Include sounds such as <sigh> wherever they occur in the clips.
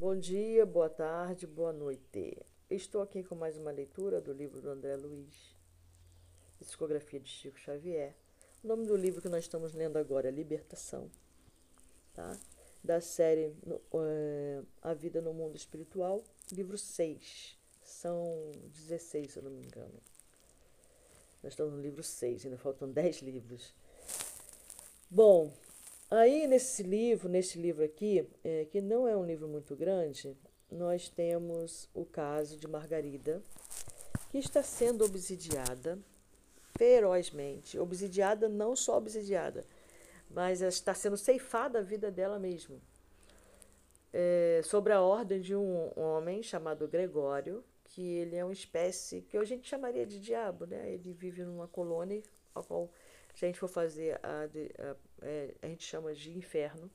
Bom dia, boa tarde, boa noite. Estou aqui com mais uma leitura do livro do André Luiz, Psicografia de Chico Xavier. O nome do livro que nós estamos lendo agora é Libertação, tá? da série uh, A Vida no Mundo Espiritual, livro 6. São 16, se eu não me engano. Nós estamos no livro 6, ainda faltam 10 livros. Bom, Aí nesse livro, nesse livro aqui, é, que não é um livro muito grande, nós temos o caso de Margarida, que está sendo obsidiada ferozmente. Obsidiada, não só obsidiada, mas está sendo ceifada a vida dela mesma. É, sobre a ordem de um homem chamado Gregório, que ele é uma espécie que a gente chamaria de diabo, né? Ele vive numa colônia a qual se a gente for fazer, a, a, é, a gente chama de inferno.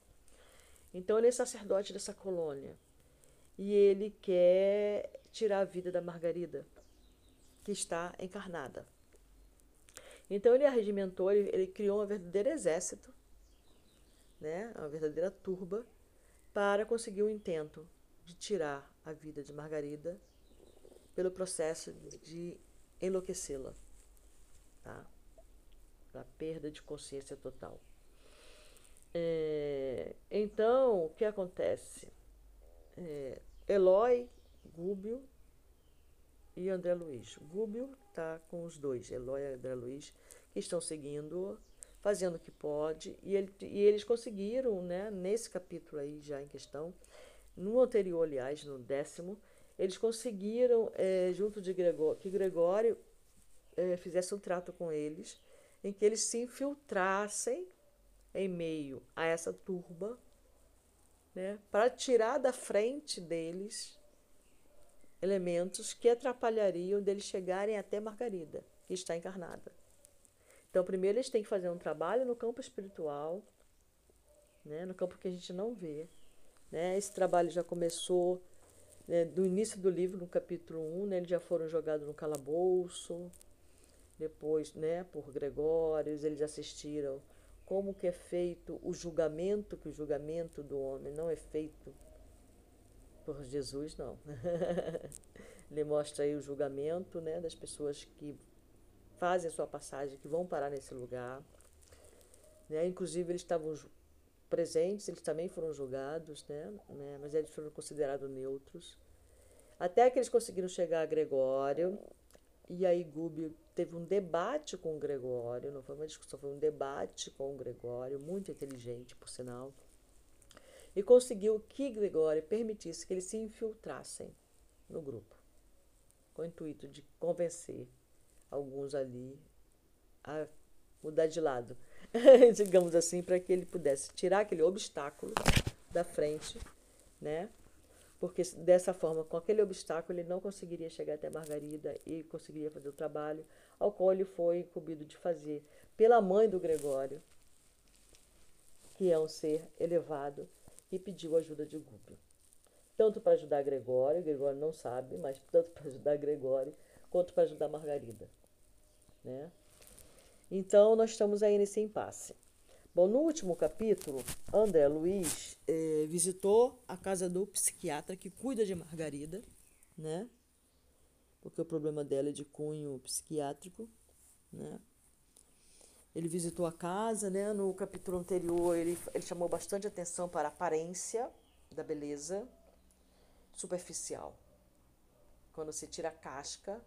Então ele é sacerdote dessa colônia. E ele quer tirar a vida da Margarida, que está encarnada. Então ele arregimentou, ele, ele criou um verdadeiro exército, né, uma verdadeira turba, para conseguir o intento de tirar a vida de Margarida pelo processo de enlouquecê-la. Tá? da perda de consciência total. É, então, o que acontece? É, Eloy, Gúbio e André Luiz. Gúbio está com os dois, Eloy e André Luiz, que estão seguindo, fazendo o que pode, e, ele, e eles conseguiram, né, nesse capítulo aí já em questão, no anterior, aliás, no décimo, eles conseguiram, é, junto de Gregório, que Gregório é, fizesse um trato com eles em que eles se infiltrassem em meio a essa turba, né, para tirar da frente deles elementos que atrapalhariam deles chegarem até Margarida, que está encarnada. Então, primeiro eles têm que fazer um trabalho no campo espiritual, né, no campo que a gente não vê. Né? Esse trabalho já começou né, do início do livro, no capítulo 1, né, eles já foram jogados no calabouço, depois, né, por Gregórios, eles assistiram como que é feito o julgamento, que o julgamento do homem não é feito por Jesus, não. <laughs> Ele mostra aí o julgamento, né, das pessoas que fazem a sua passagem, que vão parar nesse lugar. Né? Inclusive, eles estavam presentes, eles também foram julgados, né? né? mas eles foram considerados neutros. Até que eles conseguiram chegar a Gregório, e aí Gúbio teve um debate com o Gregório, não foi uma discussão, foi um debate com o Gregório, muito inteligente, por sinal, e conseguiu que Gregório permitisse que eles se infiltrassem no grupo, com o intuito de convencer alguns ali a mudar de lado, <laughs> digamos assim, para que ele pudesse tirar aquele obstáculo da frente, né? porque dessa forma, com aquele obstáculo, ele não conseguiria chegar até Margarida e conseguiria fazer o trabalho ao qual ele foi incumbido de fazer pela mãe do Gregório, que é um ser elevado, e pediu ajuda de Gúbio. Tanto para ajudar Gregório, Gregório não sabe, mas tanto para ajudar Gregório, quanto para ajudar Margarida. Né? Então, nós estamos aí nesse impasse. Bom, no último capítulo, André Luiz eh, visitou a casa do psiquiatra que cuida de Margarida, né? Porque o problema dela é de cunho psiquiátrico, né? Ele visitou a casa, né? No capítulo anterior, ele, ele chamou bastante atenção para a aparência da beleza superficial. Quando você tira a casca,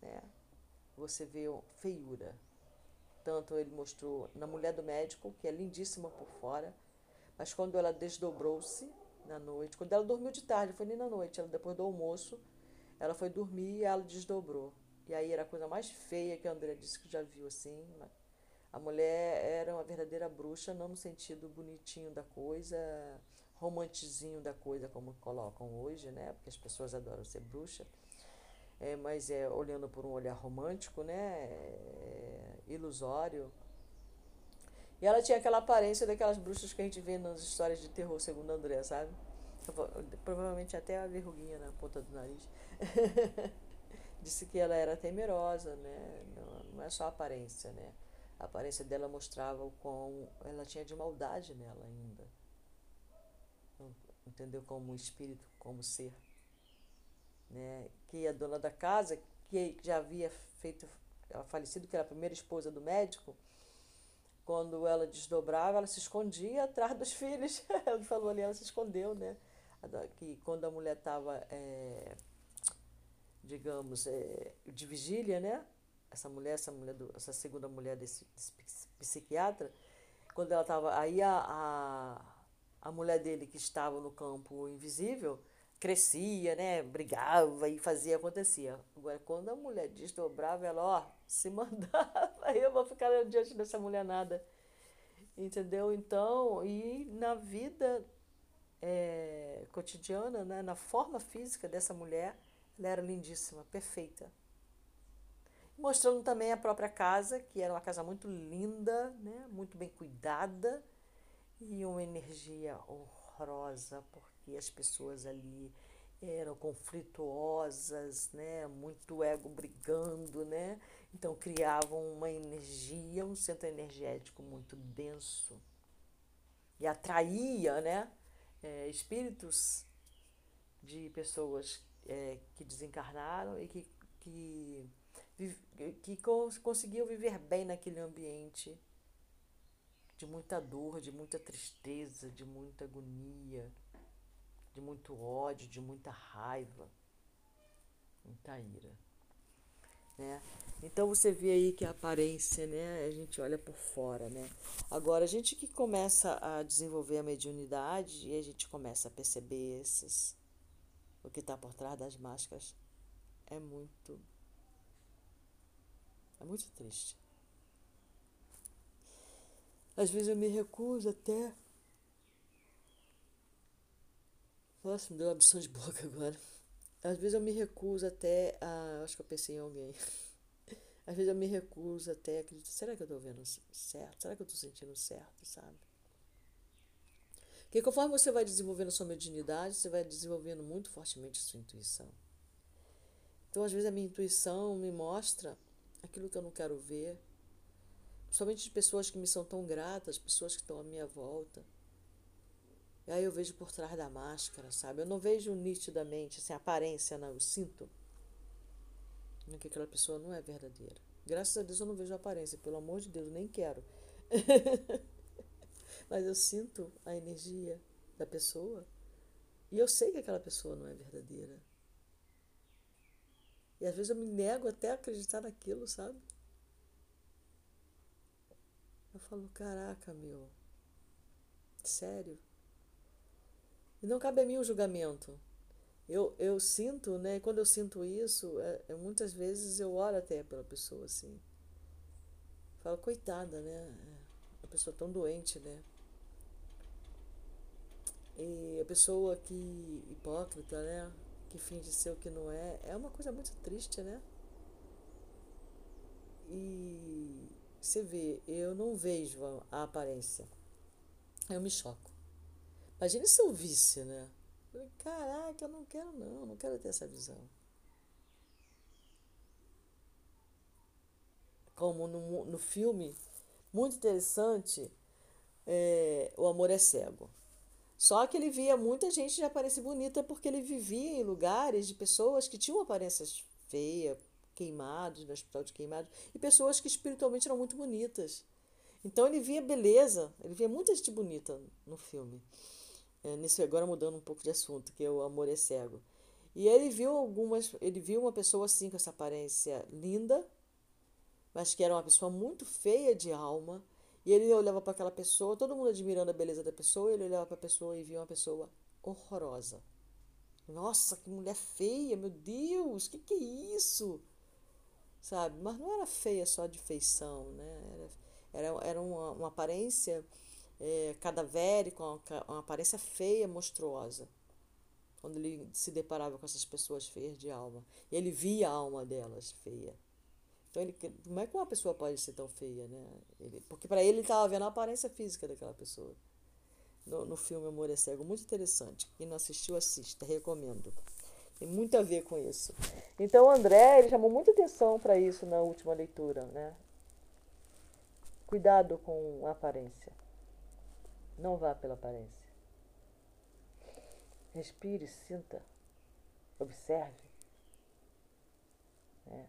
né? Você vê feiura, tanto ele mostrou na mulher do médico, que é lindíssima por fora, mas quando ela desdobrou-se na noite, quando ela dormiu de tarde, foi nem na noite, ela depois do almoço, ela foi dormir e ela desdobrou. E aí era a coisa mais feia que a André disse que já viu assim. A mulher era uma verdadeira bruxa, não no sentido bonitinho da coisa, romantizinho da coisa, como colocam hoje, né? Porque as pessoas adoram ser bruxa é, mas é olhando por um olhar romântico, né? É, ilusório. E ela tinha aquela aparência daquelas bruxas que a gente vê nas histórias de terror, segundo André, sabe? Provavelmente até a verruguinha na ponta do nariz. <laughs> Disse que ela era temerosa, né? Não, não é só a aparência, né? A aparência dela mostrava o quão ela tinha de maldade nela ainda. entendeu? Como espírito, como ser. Né? Que a dona da casa, que já havia feito, ela falecido, que era a primeira esposa do médico, quando ela desdobrava, ela se escondia atrás dos filhos. <laughs> ela falou ali, ela se escondeu, né? Que quando a mulher estava, é, digamos, é, de vigília, né? Essa mulher, essa mulher, do, essa segunda mulher desse, desse psiquiatra, quando ela estava, aí a, a, a mulher dele que estava no campo invisível crescia, né? Brigava e fazia, acontecia. Agora, quando a mulher desdobrava, ela, ó, se mandava, <laughs> eu vou ficar diante dessa mulher nada. Entendeu? Então, e na vida é, cotidiana, né, na forma física dessa mulher, ela era lindíssima, perfeita. Mostrando também a própria casa, que era uma casa muito linda, né, muito bem cuidada, e uma energia horrorosa, porque as pessoas ali eram conflituosas, né? muito ego brigando, né? então criavam uma energia, um centro energético muito denso e atraía né? É, espíritos de pessoas é, que desencarnaram e que, que, que conseguiam viver bem naquele ambiente de muita dor, de muita tristeza, de muita agonia de muito ódio, de muita raiva, muita ira. Né? Então você vê aí que a aparência, né, a gente olha por fora, né? Agora a gente que começa a desenvolver a mediunidade e a gente começa a perceber esses o que está por trás das máscaras é muito é muito triste. Às vezes eu me recuso até Nossa, me deu uma absorção de boca <laughs> agora. Às vezes eu me recuso até a. Acho que eu pensei em alguém. <laughs> Às vezes eu me recuso até. Será que eu estou vendo certo? Será que eu estou sentindo certo, sabe? Porque conforme você vai desenvolvendo sua mediunidade, você vai desenvolvendo muito fortemente a sua intuição. Então, às vezes, a minha intuição me mostra aquilo que eu não quero ver. Principalmente de pessoas que me são tão gratas, pessoas que estão à minha volta. E aí eu vejo por trás da máscara, sabe? Eu não vejo nitidamente, assim, aparência, não, eu sinto que aquela pessoa não é verdadeira. Graças a Deus eu não vejo aparência, pelo amor de Deus, nem quero. <laughs> Mas eu sinto a energia da pessoa e eu sei que aquela pessoa não é verdadeira. E às vezes eu me nego até a acreditar naquilo, sabe? Eu falo, caraca, meu, sério? E não cabe a mim o julgamento. Eu, eu sinto, né? Quando eu sinto isso, é, é, muitas vezes eu oro até pela pessoa, assim. Falo, coitada, né? A pessoa tão doente, né? E a pessoa que hipócrita, né? Que finge ser o que não é, é uma coisa muito triste, né? E você vê, eu não vejo a aparência. Eu me choco. Imagina se eu visse, né? Caraca, eu não quero não, não quero ter essa visão. Como no, no filme, muito interessante, é, O Amor é Cego. Só que ele via muita gente de aparência bonita porque ele vivia em lugares de pessoas que tinham aparências feias, queimados, no hospital de queimados, e pessoas que espiritualmente eram muito bonitas. Então ele via beleza, ele via muita gente bonita no filme é, nisso agora mudando um pouco de assunto, que é o amor é cego. E ele viu algumas, ele viu uma pessoa assim com essa aparência linda, mas que era uma pessoa muito feia de alma. E ele olhava para aquela pessoa, todo mundo admirando a beleza da pessoa, ele olhava para a pessoa e via uma pessoa horrorosa. Nossa, que mulher feia, meu Deus, que que é isso? Sabe? Mas não era feia só de feição, né? Era, era, era uma, uma aparência é, cadavérico, uma, uma aparência feia, monstruosa. Quando ele se deparava com essas pessoas feias de alma. Ele via a alma delas feia. Então, ele, como é que uma pessoa pode ser tão feia, né? Ele, porque para ele ele estava vendo a aparência física daquela pessoa. No, no filme Amor é Cego, muito interessante. Quem não assistiu, assista, recomendo. Tem muito a ver com isso. Então, o André ele chamou muita atenção para isso na última leitura, né? Cuidado com a aparência. Não vá pela aparência. Respire, sinta, observe. Né?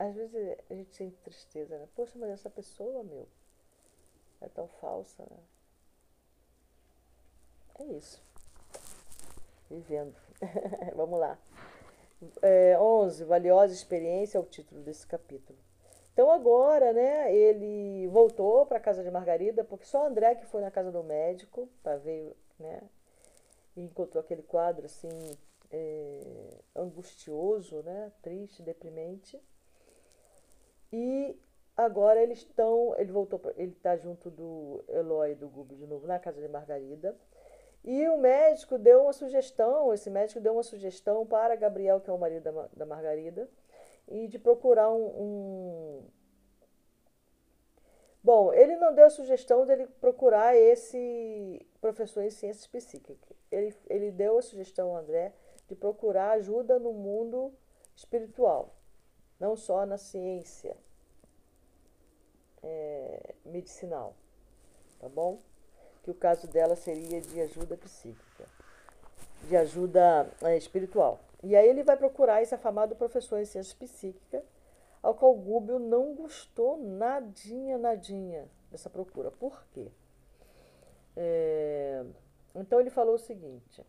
Às vezes a gente sente tristeza, né? Poxa, mas essa pessoa, meu, é tão falsa, né? É isso. Vivendo. <laughs> Vamos lá. É, 11. Valiosa experiência é o título desse capítulo. Então agora, né, ele voltou para a casa de Margarida, porque só André que foi na casa do médico para ver, né, e encontrou aquele quadro assim é, angustioso, né, triste, deprimente. E agora eles estão, ele voltou, ele está junto do Eloy e do Gubi de novo na casa de Margarida. E o médico deu uma sugestão, esse médico deu uma sugestão para Gabriel, que é o marido da, da Margarida, e de procurar um, um, Bom, ele não deu a sugestão dele procurar esse professor em ciências psíquicas. Ele, ele deu a sugestão, André, de procurar ajuda no mundo espiritual, não só na ciência é, medicinal, tá bom? Que o caso dela seria de ajuda psíquica, de ajuda é, espiritual. E aí ele vai procurar esse afamado professor em ciências psíquicas, ao qual Gúbio não gostou nadinha, nadinha dessa procura. Por quê? É, então ele falou o seguinte: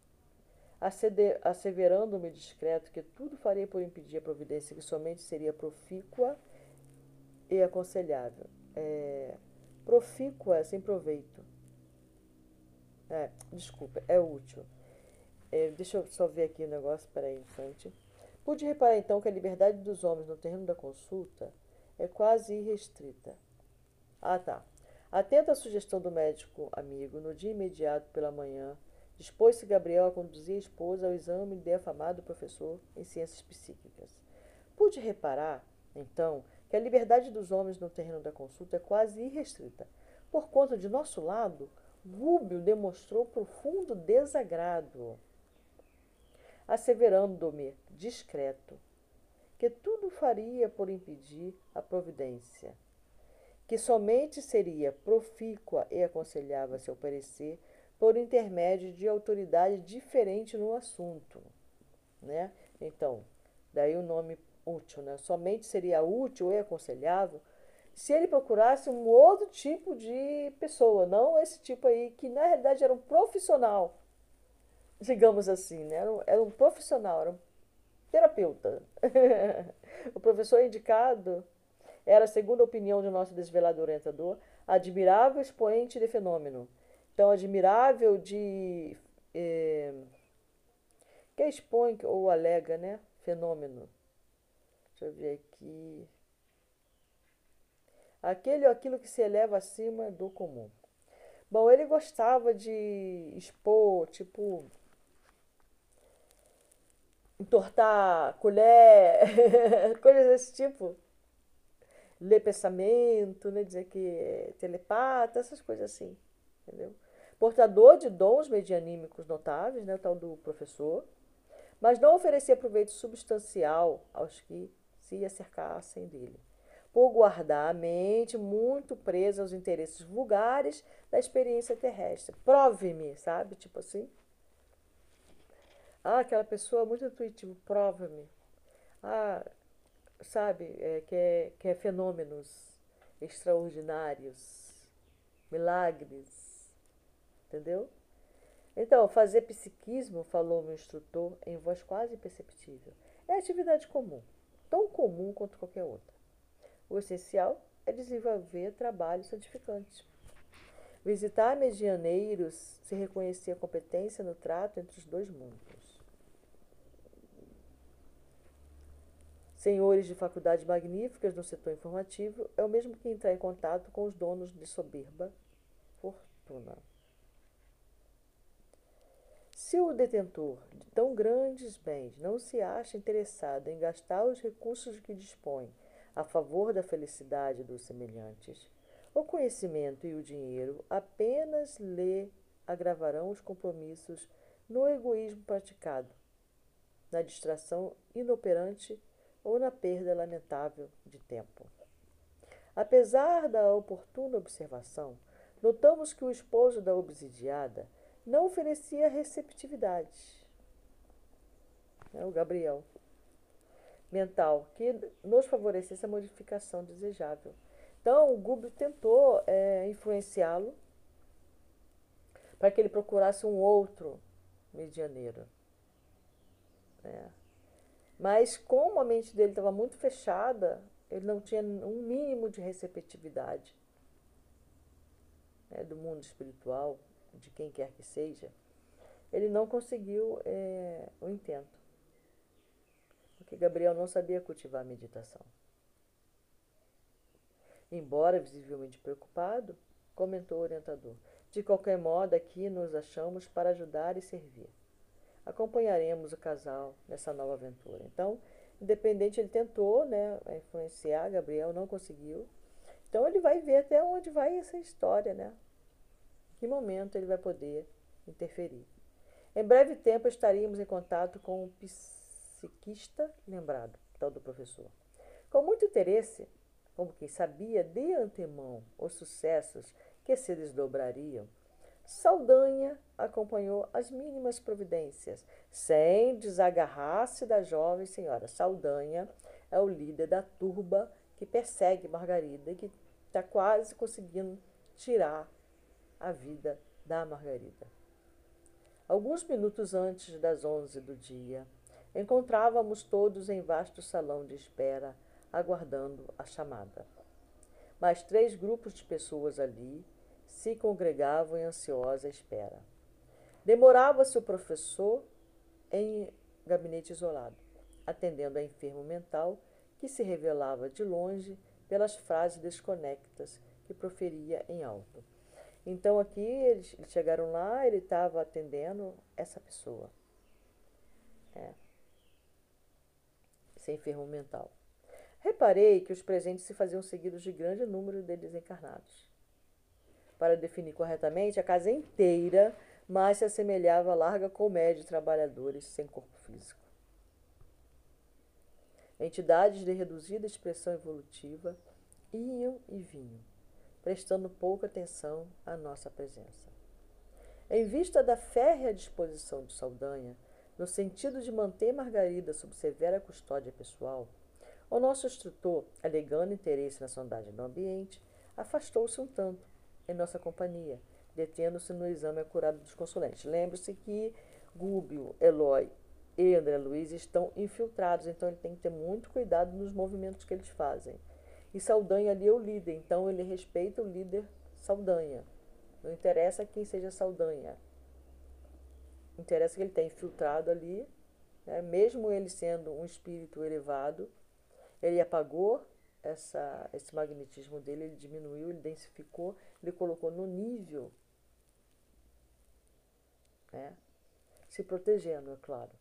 asseverando-me discreto que tudo faria por impedir a providência que somente seria profícua e aconselhável. É, profícua sem proveito. É, desculpa, é útil. É, deixa eu só ver aqui o negócio, peraí, instante. Pude reparar então que a liberdade dos homens no terreno da consulta é quase irrestrita. Ah, tá. Atento à sugestão do médico amigo, no dia imediato pela manhã, dispôs-se Gabriel a conduzir a esposa ao exame de afamado professor em ciências psíquicas. Pude reparar, então, que a liberdade dos homens no terreno da consulta é quase irrestrita. Por conta de nosso lado, Rúbio demonstrou profundo desagrado asseverando-me, discreto, que tudo faria por impedir a providência, que somente seria profícua e aconselhável a parecer por intermédio de autoridade diferente no assunto, né? Então, daí o nome útil, né? Somente seria útil e aconselhável se ele procurasse um outro tipo de pessoa, não esse tipo aí, que na realidade era um profissional digamos assim, né? era, um, era um profissional, era um terapeuta. <laughs> o professor indicado era, segundo a opinião de nosso desvelador orientador, admirável expoente de fenômeno. Então, admirável de. Eh, que expõe ou alega, né? Fenômeno. Deixa eu ver aqui. Aquele ou aquilo que se eleva acima do comum. Bom, ele gostava de expor, tipo, entortar colher, <laughs> coisas desse tipo. Ler pensamento, né? dizer que é telepata, essas coisas assim, entendeu? Portador de dons medianímicos notáveis, né? o tal do professor, mas não oferecia proveito substancial aos que se acercassem dele, por guardar a mente muito presa aos interesses vulgares da experiência terrestre. Prove-me, sabe? Tipo assim. Ah, aquela pessoa é muito intuitiva, prova-me. Ah, sabe, é, quer, quer fenômenos extraordinários, milagres, entendeu? Então, fazer psiquismo, falou meu instrutor em voz quase imperceptível, é atividade comum, tão comum quanto qualquer outra. O essencial é desenvolver trabalho santificante. Visitar medianeiros se reconhecer a competência no trato entre os dois mundos. senhores de faculdades magníficas no setor informativo, é o mesmo que entrar em contato com os donos de soberba fortuna. Se o detentor de tão grandes bens não se acha interessado em gastar os recursos que dispõe a favor da felicidade dos semelhantes, o conhecimento e o dinheiro apenas lhe agravarão os compromissos no egoísmo praticado, na distração inoperante ou na perda lamentável de tempo. Apesar da oportuna observação, notamos que o esposo da obsidiada não oferecia receptividade. É o Gabriel. Mental, que nos favorecesse a modificação desejável. Então, o Gúbio tentou é, influenciá-lo para que ele procurasse um outro medianeiro. É. Mas, como a mente dele estava muito fechada, ele não tinha um mínimo de receptividade né, do mundo espiritual, de quem quer que seja, ele não conseguiu é, o intento. Porque Gabriel não sabia cultivar a meditação. Embora visivelmente preocupado, comentou o orientador, de qualquer modo aqui nos achamos para ajudar e servir. Acompanharemos o casal nessa nova aventura. Então, independente, ele tentou né, influenciar, Gabriel não conseguiu. Então ele vai ver até onde vai essa história, né? Que momento ele vai poder interferir. Em breve tempo estaríamos em contato com o psiquista lembrado, tal do professor. Com muito interesse, como quem sabia de antemão os sucessos que se desdobrariam, Saldanha acompanhou as mínimas providências, sem desagarrar-se da jovem senhora. Saldanha é o líder da turba que persegue Margarida e que está quase conseguindo tirar a vida da Margarida. Alguns minutos antes das onze do dia, encontrávamos todos em vasto salão de espera, aguardando a chamada. Mais três grupos de pessoas ali se congregavam em ansiosa espera. Demorava-se o professor em gabinete isolado, atendendo a enfermo mental que se revelava de longe pelas frases desconectas que proferia em alto. Então aqui eles, chegaram lá, ele estava atendendo essa pessoa. É. Esse enfermo mental. Reparei que os presentes se faziam seguidos de grande número de desencarnados. Para definir corretamente, a casa inteira mais se assemelhava a larga colmédia de trabalhadores sem corpo físico. Entidades de reduzida expressão evolutiva iam e vinham prestando pouca atenção à nossa presença. Em vista da férrea disposição de Saldanha, no sentido de manter Margarida sob severa custódia pessoal, o nosso instrutor, alegando interesse na sondagem do ambiente, afastou-se um tanto em nossa companhia, detendo-se no exame acurado dos consulentes. Lembre-se que Gúbio, Eloy e André Luiz estão infiltrados, então ele tem que ter muito cuidado nos movimentos que eles fazem. E Saldanha ali é o líder, então ele respeita o líder Saldanha. Não interessa quem seja Saldanha. Interessa que ele está infiltrado ali, né? mesmo ele sendo um espírito elevado, ele apagou essa, esse magnetismo dele, ele diminuiu, ele densificou, ele colocou no nível, né? se protegendo, é claro.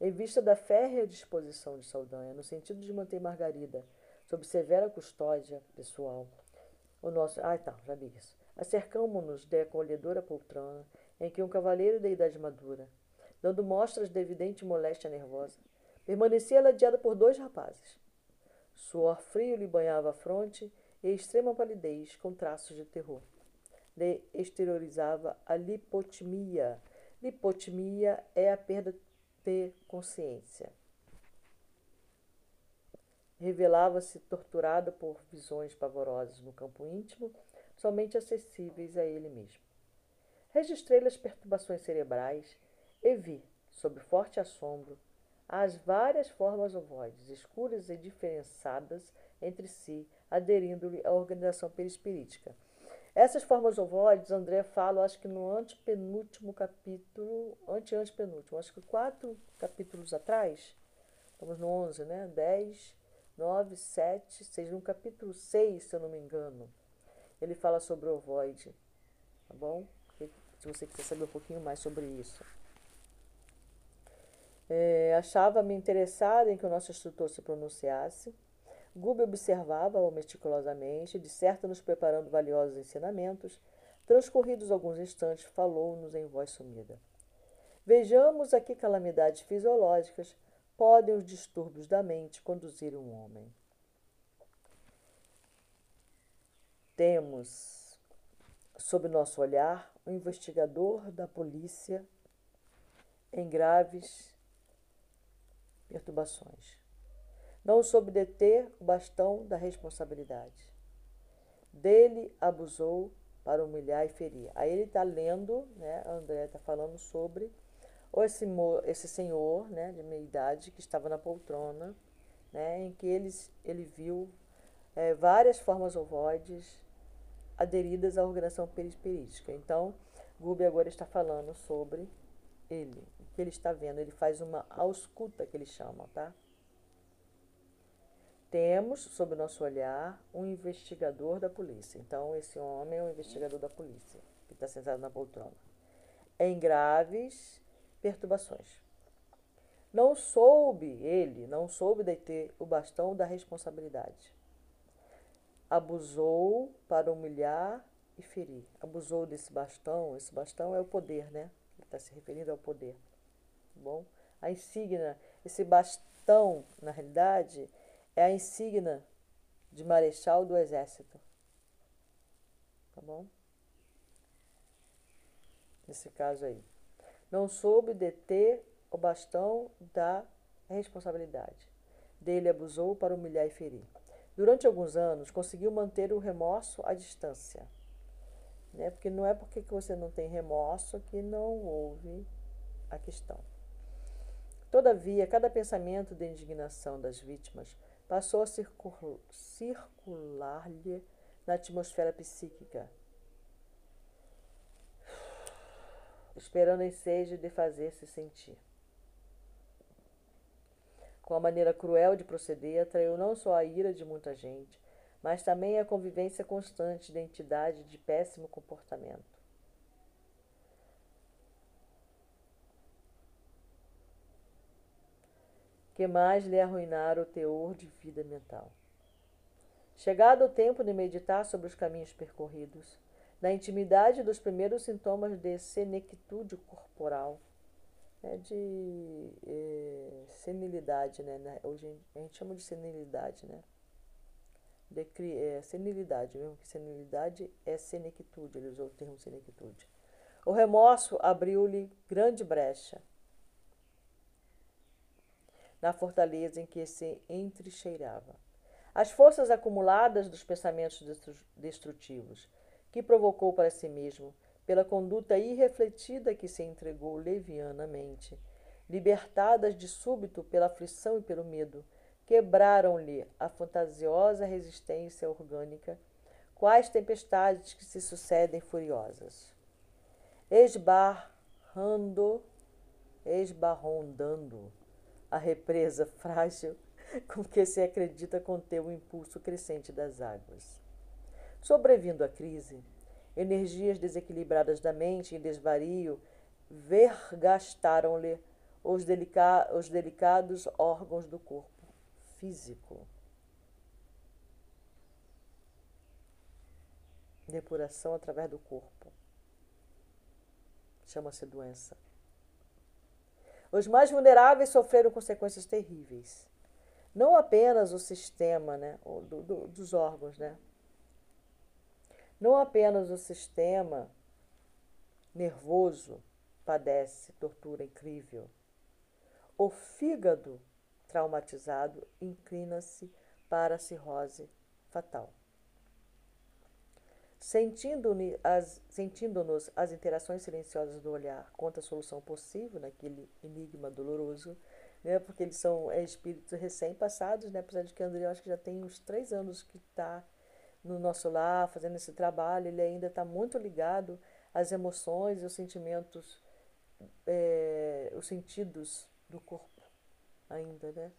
Em vista da férrea disposição de Saldanha, no sentido de manter Margarida sob severa custódia pessoal. O nosso. Ah, tá, já vi isso. Acercamo-nos de acolhedora poltrona, em que um cavaleiro da idade madura, dando mostras de evidente moléstia nervosa, permanecia ladeado por dois rapazes. Suor frio lhe banhava a fronte e extrema palidez com traços de terror. Lhe exteriorizava a lipotimia. Lipotimia é a perda de consciência revelava-se torturado por visões pavorosas no campo íntimo, somente acessíveis a ele mesmo. Registrei as perturbações cerebrais e vi, sob forte assombro, as várias formas ovoides, escuras e diferenciadas entre si, aderindo-lhe à organização perispirítica. Essas formas ovoides, André fala, acho que no antepenúltimo capítulo, ante-antepenúltimo, acho que quatro capítulos atrás, estamos no 11, né? 10, 9, 7, 6, no capítulo 6, se eu não me engano, ele fala sobre o ovoide, tá bom? Se você quiser saber um pouquinho mais sobre isso. É, Achava-me interessada em que o nosso instrutor se pronunciasse. Gube observava-o meticulosamente, de certo nos preparando valiosos ensinamentos. Transcorridos alguns instantes, falou-nos em voz sumida. Vejamos aqui calamidades fisiológicas podem os distúrbios da mente conduzir um homem. Temos sob nosso olhar, um investigador da polícia em graves perturbações. Não soube deter o bastão da responsabilidade. Dele abusou para humilhar e ferir. Aí ele está lendo, né? André está falando sobre esse, esse senhor né, de meia idade que estava na poltrona, né, em que ele, ele viu é, várias formas ovoides aderidas à organização perispirítica. Então, Gubi agora está falando sobre ele, o que ele está vendo. Ele faz uma ausculta, que eles chamam, tá? Temos, sob o nosso olhar, um investigador da polícia. Então, esse homem é um investigador da polícia, que está sentado na poltrona. Em graves perturbações. Não soube ele, não soube deter o bastão da responsabilidade. Abusou para humilhar e ferir. Abusou desse bastão, esse bastão é o poder, né? Ele está se referindo ao poder. Tá bom? A insígnia, esse bastão, na realidade, é a insígnia de marechal do exército. Tá bom? Nesse caso aí não soube deter o bastão da responsabilidade. Dele abusou para humilhar e ferir. Durante alguns anos, conseguiu manter o remorso à distância. Né? Porque não é porque você não tem remorso que não houve a questão. Todavia, cada pensamento de indignação das vítimas passou a circular-lhe na atmosfera psíquica, esperando ensejo de fazer-se sentir. Com a maneira cruel de proceder, atraiu não só a ira de muita gente, mas também a convivência constante de entidade de péssimo comportamento. que mais lhe arruinara o teor de vida mental. Chegado o tempo de meditar sobre os caminhos percorridos, na intimidade dos primeiros sintomas de senectude corporal, né, de é, senilidade, né, hoje a gente chama de senilidade, né, de, é, senilidade, mesmo que senilidade é senectude, ele usou o termo senectude. O remorso abriu-lhe grande brecha na fortaleza em que se entrecheirava. As forças acumuladas dos pensamentos destrutivos, que provocou para si mesmo, pela conduta irrefletida que se entregou levianamente, libertadas de súbito pela aflição e pelo medo, quebraram-lhe a fantasiosa resistência orgânica, quais tempestades que se sucedem furiosas. Esbarrando, esbarrondando a represa frágil <laughs> com que se acredita conter o impulso crescente das águas. Sobrevindo à crise, energias desequilibradas da mente em desvario vergastaram-lhe os, delica os delicados órgãos do corpo físico. Depuração através do corpo. Chama-se doença. Os mais vulneráveis sofreram consequências terríveis. Não apenas o sistema né, do, do, dos órgãos, né, não apenas o sistema nervoso padece tortura incrível. O fígado traumatizado inclina-se para a cirrose fatal. Sentindo-nos as, sentindo as interações silenciosas do olhar contra a solução possível naquele enigma doloroso, né, porque eles são é, espíritos recém-passados, né, apesar de que André, eu acho que já tem uns três anos que está no nosso lar, fazendo esse trabalho, ele ainda está muito ligado às emoções e os sentimentos, é, os sentidos do corpo ainda, né?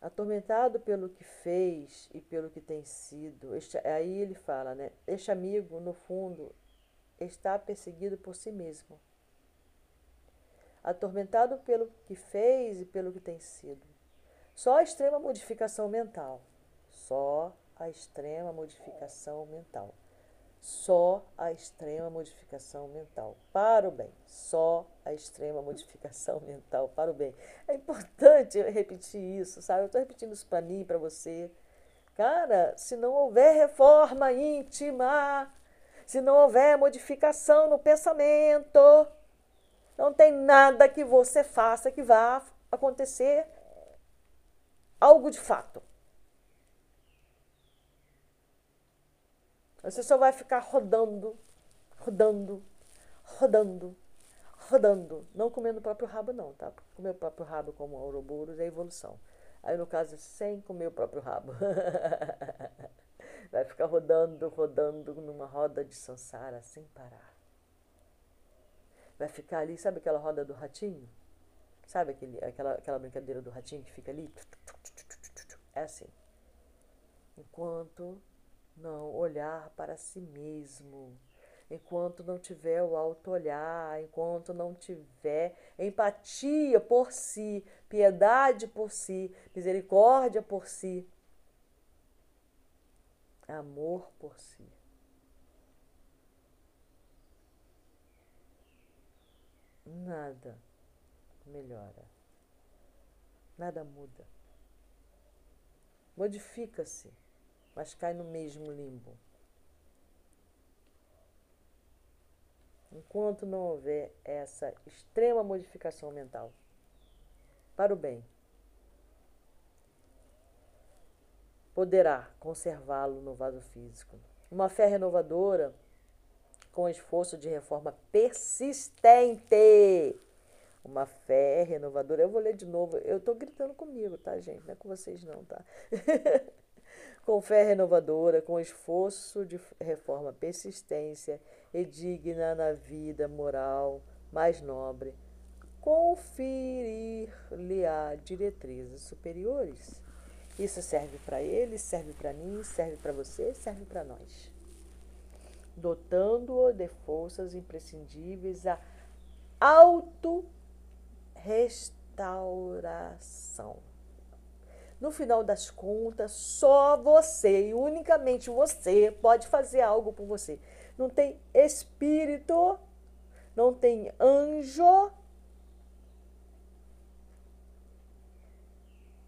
Atormentado pelo que fez e pelo que tem sido, este, aí ele fala, né? Este amigo, no fundo, está perseguido por si mesmo. Atormentado pelo que fez e pelo que tem sido. Só a extrema modificação mental, só a extrema modificação mental. Só a extrema modificação mental para o bem. Só a extrema modificação <laughs> mental para o bem. É importante repetir isso, sabe? Eu estou repetindo isso para mim, para você. Cara, se não houver reforma íntima, se não houver modificação no pensamento, não tem nada que você faça que vá acontecer algo de fato. Você só vai ficar rodando, rodando, rodando, rodando. Não comendo o próprio rabo, não, tá? Comer o próprio rabo como Ouroboros é evolução. Aí, no caso, sem comer o próprio rabo. <laughs> vai ficar rodando, rodando numa roda de sansara sem parar. Vai ficar ali, sabe aquela roda do ratinho? Sabe aquele, aquela, aquela brincadeira do ratinho que fica ali? É assim. Enquanto não olhar para si mesmo, enquanto não tiver o auto-olhar, enquanto não tiver empatia por si, piedade por si, misericórdia por si, amor por si. Nada melhora, nada muda. Modifica-se mas cai no mesmo limbo. Enquanto não houver essa extrema modificação mental para o bem, poderá conservá-lo no vaso físico. Uma fé renovadora com esforço de reforma persistente. Uma fé renovadora. Eu vou ler de novo. Eu estou gritando comigo, tá, gente? Não é com vocês, não, tá? <laughs> com fé renovadora, com esforço de reforma, persistência e digna na vida moral mais nobre, conferir-lhe-á diretrizes superiores. Isso serve para ele, serve para mim, serve para você, serve para nós. Dotando-o de forças imprescindíveis à auto-restauração. No final das contas, só você e unicamente você pode fazer algo por você. Não tem espírito, não tem anjo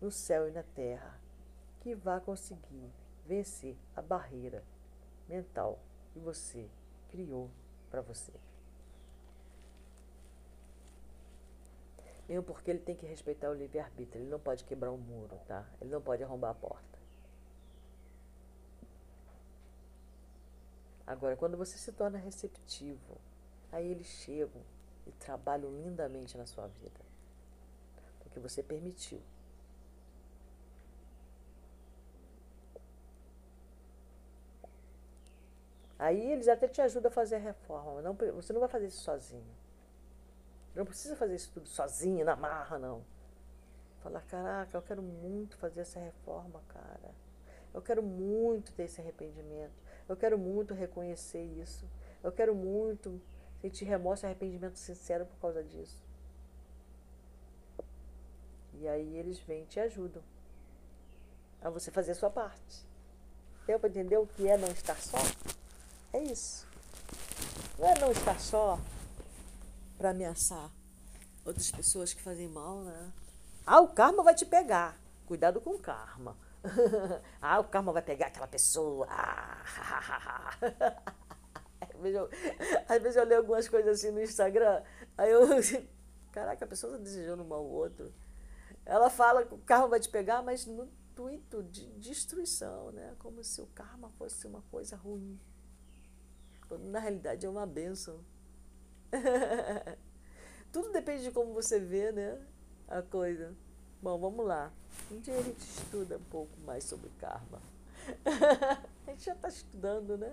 no céu e na terra que vá conseguir vencer a barreira mental que você criou para você. Mesmo porque ele tem que respeitar o livre-arbítrio. Ele não pode quebrar um muro, tá? Ele não pode arrombar a porta. Agora, quando você se torna receptivo, aí eles chegam e trabalham lindamente na sua vida. Porque você permitiu. Aí eles até te ajudam a fazer a reforma. Não, você não vai fazer isso sozinho. Não precisa fazer isso tudo sozinho, na marra, não. Falar, caraca, eu quero muito fazer essa reforma, cara. Eu quero muito ter esse arrependimento. Eu quero muito reconhecer isso. Eu quero muito sentir remorso e arrependimento sincero por causa disso. E aí eles vêm e te ajudam a você fazer a sua parte. Deu para entender o que é não estar só? É isso. Não é não estar só para ameaçar outras pessoas que fazem mal, né? Ah, o karma vai te pegar. Cuidado com o karma. <laughs> ah, o karma vai pegar aquela pessoa. <laughs> às, vezes eu, às vezes eu leio algumas coisas assim no Instagram, aí eu. <laughs> Caraca, a pessoa está desejando mal ao outro. Ela fala que o karma vai te pegar, mas no intuito de destruição, né? Como se o karma fosse uma coisa ruim. Na realidade é uma benção. <laughs> Tudo depende de como você vê, né? A coisa. Bom, vamos lá. Um dia a gente estuda um pouco mais sobre karma. <laughs> a gente já está estudando, né?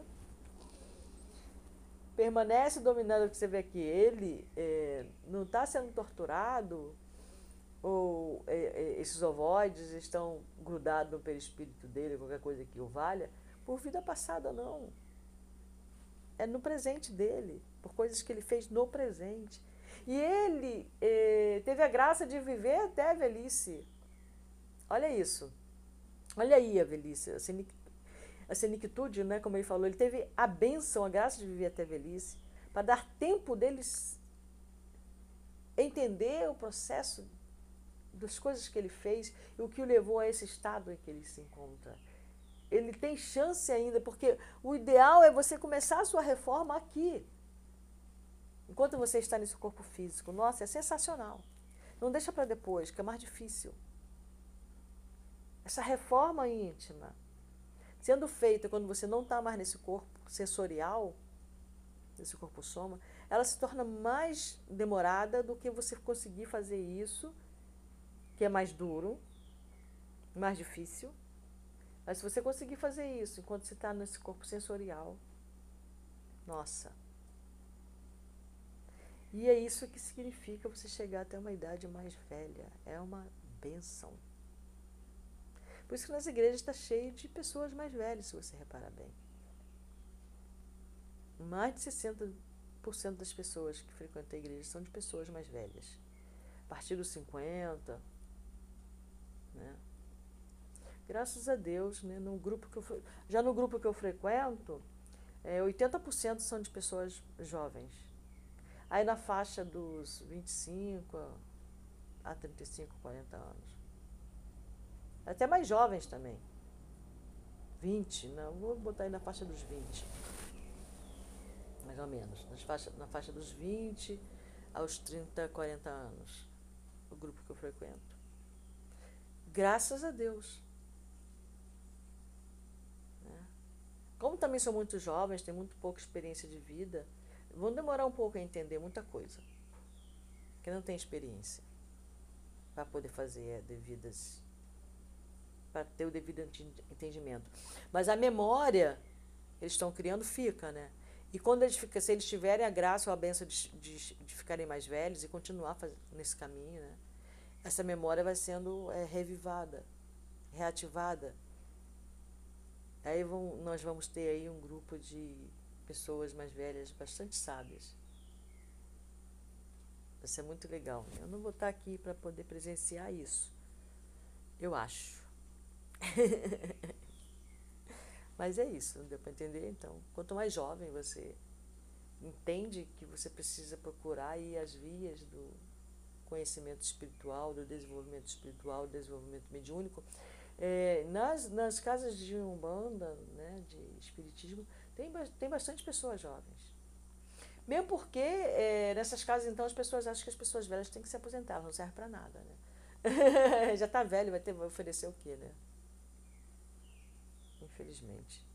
Permanece dominado, que você vê aqui, ele é, não está sendo torturado, ou é, é, esses ovoides estão grudados no perispírito dele, qualquer coisa que o valha, por vida passada, não. É no presente dele por coisas que ele fez no presente. E ele eh, teve a graça de viver até a velhice. Olha isso. Olha aí a velhice, a, senic, a senectude, né, como ele falou. Ele teve a benção, a graça de viver até a velhice, para dar tempo deles entender o processo das coisas que ele fez e o que o levou a esse estado em que ele se encontra. ele tem chance ainda, porque o ideal é você começar a sua reforma aqui. Enquanto você está nesse corpo físico. Nossa, é sensacional. Não deixa para depois, que é mais difícil. Essa reforma íntima, sendo feita quando você não está mais nesse corpo sensorial, nesse corpo soma, ela se torna mais demorada do que você conseguir fazer isso, que é mais duro, mais difícil. Mas se você conseguir fazer isso enquanto você está nesse corpo sensorial, nossa. E é isso que significa você chegar até uma idade mais velha. É uma benção. Por isso que nas igrejas está cheio de pessoas mais velhas, se você reparar bem. Mais de 60% das pessoas que frequentam a igreja são de pessoas mais velhas. A partir dos 50, né? Graças a Deus, né, no grupo que eu, já no grupo que eu frequento, é, 80% são de pessoas jovens. Aí na faixa dos 25 a 35, 40 anos. Até mais jovens também. 20, não, vou botar aí na faixa dos 20. Mais ou menos. Nas faixa, na faixa dos 20 aos 30, 40 anos. O grupo que eu frequento. Graças a Deus. Né? Como também são muito jovens, têm muito pouca experiência de vida, vão demorar um pouco a entender muita coisa. Porque não tem experiência para poder fazer devidas para ter o devido entendimento. Mas a memória que eles estão criando fica, né? E quando eles ficam, se eles tiverem a graça ou a benção de, de, de ficarem mais velhos e continuar nesse caminho, né? Essa memória vai sendo é, revivada, reativada. Aí vão, nós vamos ter aí um grupo de pessoas mais velhas, bastante sábias. Vai ser muito legal. Eu não vou estar aqui para poder presenciar isso. Eu acho. <laughs> Mas é isso, não deu para entender? Então, quanto mais jovem você entende que você precisa procurar as vias do conhecimento espiritual, do desenvolvimento espiritual, do desenvolvimento mediúnico, é, nas, nas casas de Umbanda, né, de Espiritismo, tem, tem bastante pessoas jovens. Mesmo porque é, nessas casas, então, as pessoas acham que as pessoas velhas têm que se aposentar, não serve para nada, né? <laughs> Já está velho, vai, ter, vai oferecer o quê, né? infelizmente.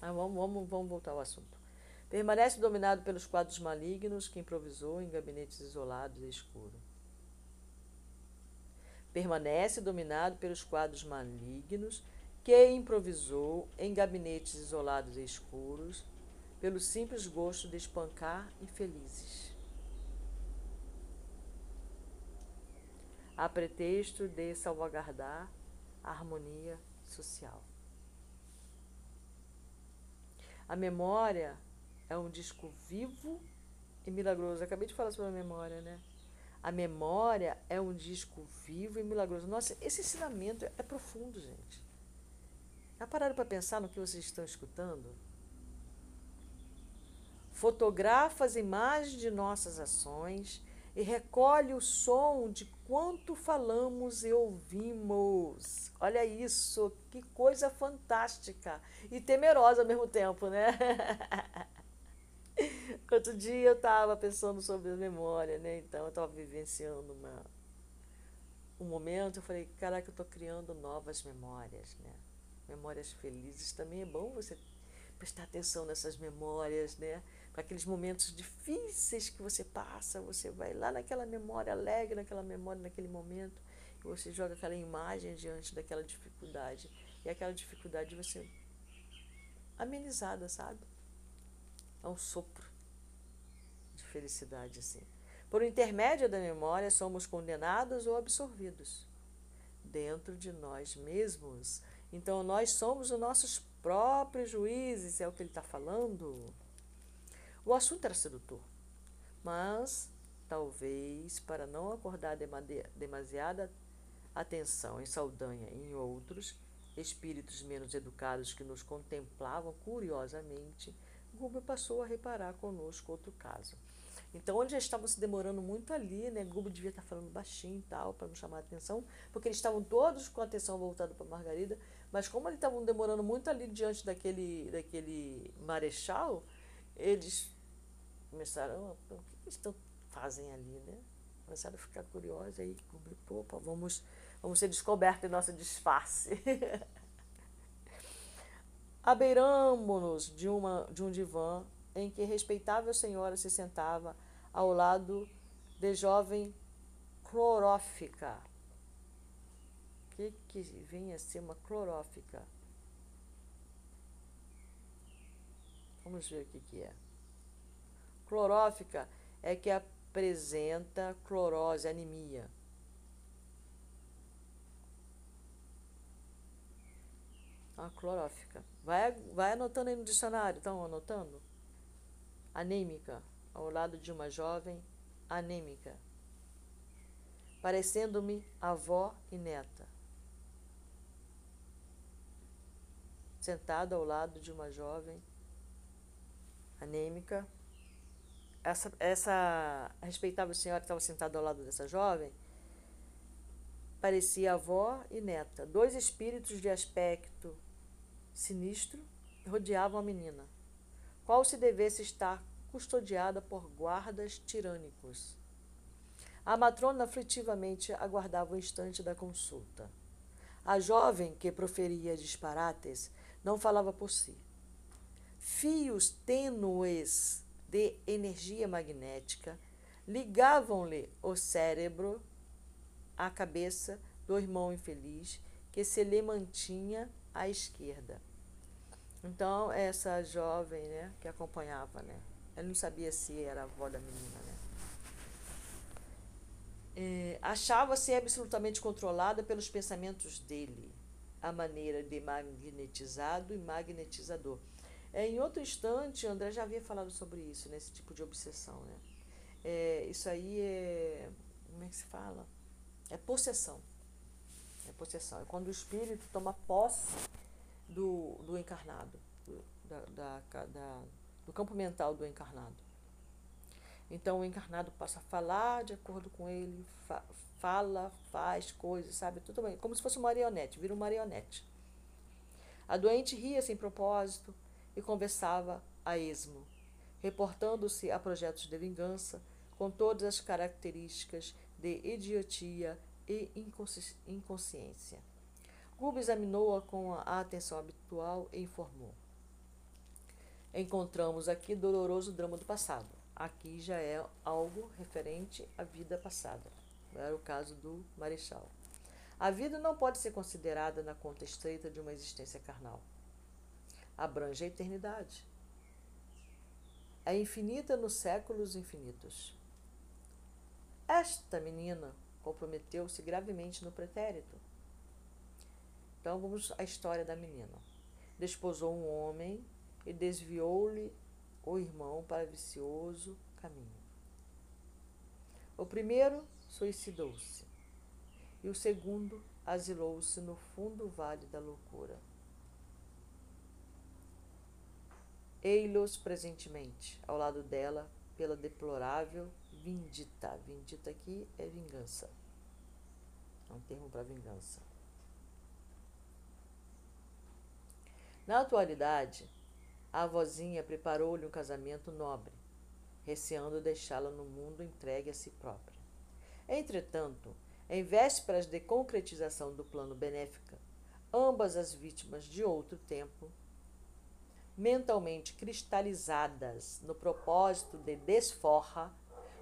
Ah, vamos, vamos, vamos voltar ao assunto. Permanece dominado pelos quadros malignos que improvisou em gabinetes isolados e escuros. Permanece dominado pelos quadros malignos que improvisou em gabinetes isolados e escuros, pelo simples gosto de espancar infelizes. A pretexto de salvaguardar a harmonia social. A memória é um disco vivo e milagroso. Eu acabei de falar sobre a memória, né? A memória é um disco vivo e milagroso. Nossa, esse ensinamento é profundo, gente. Já pararam para pensar no que vocês estão escutando? Fotografa as imagens de nossas ações e recolhe o som de quanto falamos e ouvimos. Olha isso, que coisa fantástica e temerosa ao mesmo tempo, né? <laughs> Outro dia eu estava pensando sobre a memória, né? Então eu estava vivenciando uma, um momento, eu falei, caraca, eu estou criando novas memórias, né? Memórias felizes. Também é bom você prestar atenção nessas memórias, né? para aqueles momentos difíceis que você passa, você vai lá naquela memória alegre, naquela memória, naquele momento, e você joga aquela imagem diante daquela dificuldade. E aquela dificuldade ser amenizada, sabe? É um sopro de felicidade, assim. Por intermédio da memória, somos condenados ou absorvidos dentro de nós mesmos. Então, nós somos os nossos próprios juízes, é o que ele está falando. O assunto era sedutor, mas talvez para não acordar demasiada atenção em Saldanha e em outros espíritos menos educados que nos contemplavam curiosamente, Gubio passou a reparar conosco outro caso. Então, onde já estavam se demorando muito ali, né? Gubio devia estar falando baixinho e tal, para não chamar a atenção, porque eles estavam todos com a atenção voltada para Margarida, Mas como eles estavam demorando muito ali diante daquele, daquele marechal, eles começaram, o que eles estão, fazem ali, né? Começaram a ficar curiosos, aí, opa, vamos, vamos ser descobertos em nosso disfarce. <laughs> Abeiramo-nos de, uma, de um divã em que respeitável senhora se sentava ao lado de jovem clorófica. Que, que vinha a ser uma clorófica? Vamos ver o que, que é. Clorófica é que apresenta clorose, anemia. A clorófica. Vai, vai anotando aí no dicionário, estão anotando? Anêmica, ao lado de uma jovem anêmica, parecendo-me avó e neta. Sentada ao lado de uma jovem anêmica. Essa, essa respeitável senhora que estava sentada ao lado dessa jovem parecia avó e neta, dois espíritos de aspecto sinistro rodeavam a menina, qual se devesse estar custodiada por guardas tirânicos. A matrona aflitivamente aguardava o instante da consulta. A jovem, que proferia disparates, não falava por si. Fios tênues de energia magnética ligavam-lhe o cérebro à cabeça do irmão infeliz que se lhe mantinha à esquerda. Então, essa jovem né, que acompanhava, né, ela não sabia se era a avó da menina. Né? É, Achava-se absolutamente controlada pelos pensamentos dele, a maneira de magnetizado e magnetizador. É, em outro instante, André já havia falado sobre isso, nesse né, tipo de obsessão. Né? É, isso aí é. Como é que se fala? É possessão. É possessão. É quando o espírito toma posse do, do encarnado, do, da, da, da, do campo mental do encarnado. Então o encarnado passa a falar de acordo com ele, fa fala, faz coisas, sabe? Tudo bem, como se fosse uma marionete, vira uma marionete. A doente ria sem propósito e conversava a esmo, reportando-se a projetos de vingança com todas as características de idiotia e inconsciência. Gubo examinou-a com a atenção habitual e informou. Encontramos aqui doloroso drama do passado. Aqui já é algo referente à vida passada. Era o caso do Marechal. A vida não pode ser considerada na conta estreita de uma existência carnal. Abrange a eternidade. É infinita nos séculos infinitos. Esta menina comprometeu-se gravemente no pretérito. Então vamos à história da menina. Desposou um homem e desviou-lhe o irmão para vicioso caminho. O primeiro suicidou-se e o segundo asilou-se no fundo vale da loucura. Ei-los presentemente, ao lado dela, pela deplorável vindita. Vindita aqui é vingança. É um termo para vingança. Na atualidade, a avózinha preparou-lhe um casamento nobre, receando deixá-la no mundo entregue a si própria. Entretanto, em vésperas de concretização do plano benéfico, ambas as vítimas de outro tempo, mentalmente cristalizadas no propósito de desforra,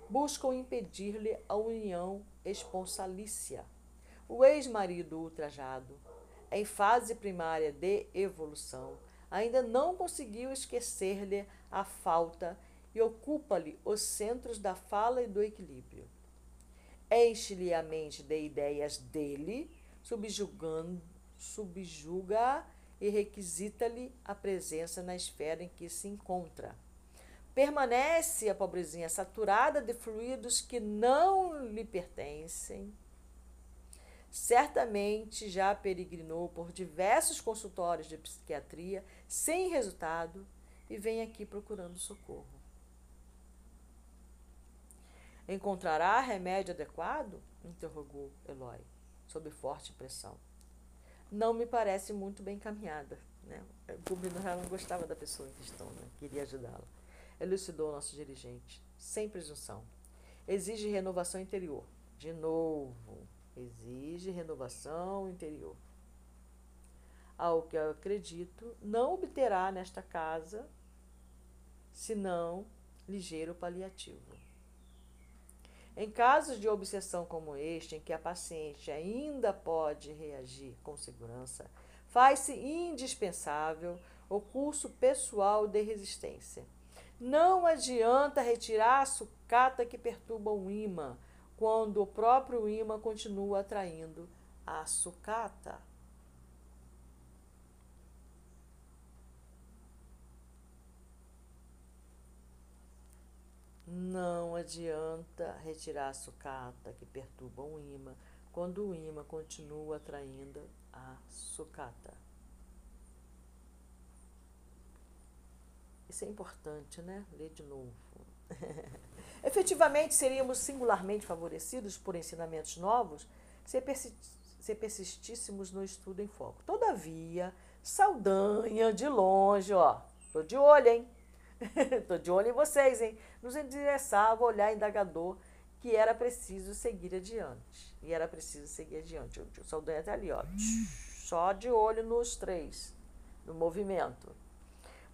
buscam impedir-lhe a união esponsalícia. O ex-marido ultrajado, em fase primária de evolução, ainda não conseguiu esquecer-lhe a falta e ocupa-lhe os centros da fala e do equilíbrio. Enche-lhe a mente de ideias dele, subjugando, subjuga e requisita-lhe a presença na esfera em que se encontra. Permanece a pobrezinha saturada de fluidos que não lhe pertencem, certamente já peregrinou por diversos consultórios de psiquiatria sem resultado e vem aqui procurando socorro. Encontrará remédio adequado? interrogou Eloy, sob forte pressão. não me parece muito bem caminhada. Né? O público já não gostava da pessoa em questão, né? queria ajudá-la. Elucidou o nosso dirigente, sem presunção. Exige renovação interior. De novo, exige renovação interior. Ao que eu acredito, não obterá nesta casa, senão ligeiro paliativo. Em casos de obsessão como este, em que a paciente ainda pode reagir com segurança, faz-se indispensável o curso pessoal de resistência. Não adianta retirar a sucata que perturba o imã, quando o próprio imã continua atraindo a sucata. Não adianta retirar a sucata que perturba o imã quando o imã continua atraindo a sucata. Isso é importante, né? Ler de novo. <laughs> Efetivamente, seríamos singularmente favorecidos por ensinamentos novos se, se persistíssemos no estudo em foco. Todavia, Saldanha, de longe, ó, tô de olho, hein? <laughs> Estou de olho em vocês, hein? Nos endereçava o olhar indagador que era preciso seguir adiante. E era preciso seguir adiante. O Saldanha está ali, ó. Só de olho nos três, no movimento.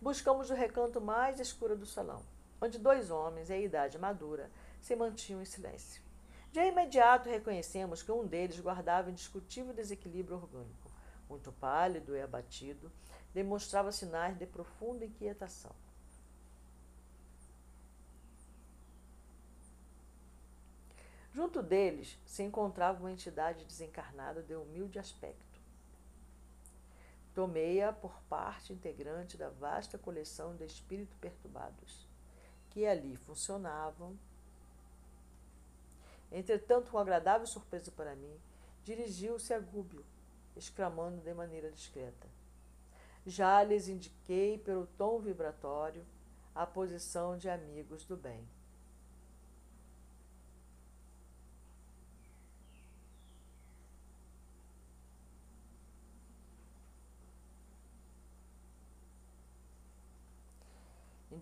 Buscamos o recanto mais escuro do salão, onde dois homens, em idade madura, se mantinham em silêncio. De imediato reconhecemos que um deles guardava indiscutível desequilíbrio orgânico. Muito pálido e abatido, demonstrava sinais de profunda inquietação. Junto deles se encontrava uma entidade desencarnada de humilde aspecto. Tomei-a por parte integrante da vasta coleção de espíritos perturbados, que ali funcionavam. Entretanto, com agradável surpresa para mim, dirigiu-se a Gúbio, exclamando de maneira discreta. Já lhes indiquei pelo tom vibratório a posição de amigos do bem.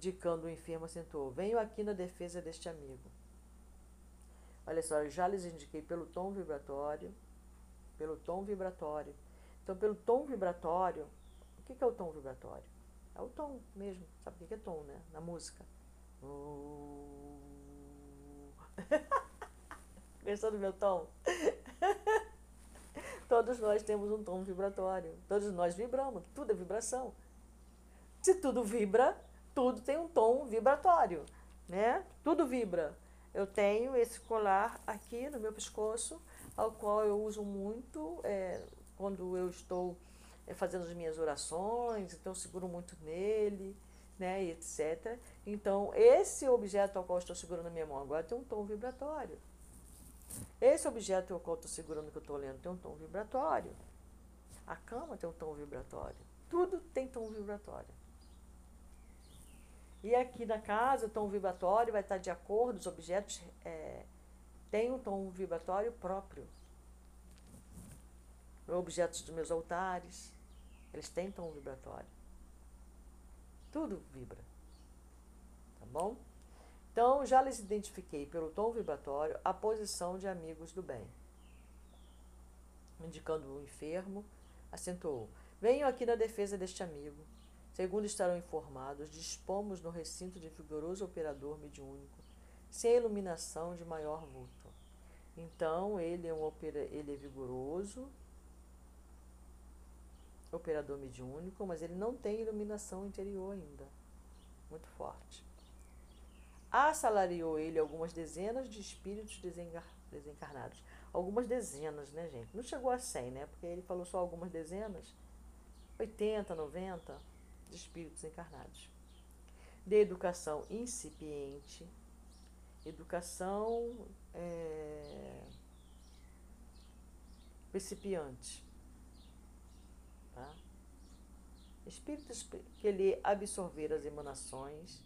Indicando o enfermo, acentuou: Venho aqui na defesa deste amigo. Olha só, eu já lhes indiquei pelo tom vibratório, pelo tom vibratório. Então, pelo tom vibratório, o que é o tom vibratório? É o tom mesmo. Sabe o que é tom, né? Na música. <laughs> Gostou do meu tom? <laughs> Todos nós temos um tom vibratório. Todos nós vibramos. Tudo é vibração. Se tudo vibra, tudo tem um tom vibratório, né? Tudo vibra. Eu tenho esse colar aqui no meu pescoço, ao qual eu uso muito é, quando eu estou é, fazendo as minhas orações, então seguro muito nele, né, e etc. Então, esse objeto ao qual estou segurando na minha mão agora tem um tom vibratório. Esse objeto ao qual estou segurando que eu estou lendo tem um tom vibratório. A cama tem um tom vibratório. Tudo tem tom vibratório. E aqui na casa, o tom vibratório vai estar de acordo, os objetos é, têm um tom vibratório próprio. Os objetos dos meus altares, eles têm tom vibratório. Tudo vibra. Tá bom? Então, já lhes identifiquei pelo tom vibratório a posição de amigos do bem. Indicando o enfermo, acentuou: Venho aqui na defesa deste amigo Segundo estarão informados, dispomos no recinto de vigoroso operador mediúnico, sem iluminação de maior vulto. Então, ele é, um opera, ele é vigoroso, operador mediúnico, mas ele não tem iluminação interior ainda, muito forte. Assalariou ele algumas dezenas de espíritos desencarnados. Algumas dezenas, né, gente? Não chegou a 100, né? Porque ele falou só algumas dezenas. 80, 90 de espíritos encarnados. De educação incipiente, educação é, principiante. Tá? Espíritos que lhe absorveram as emanações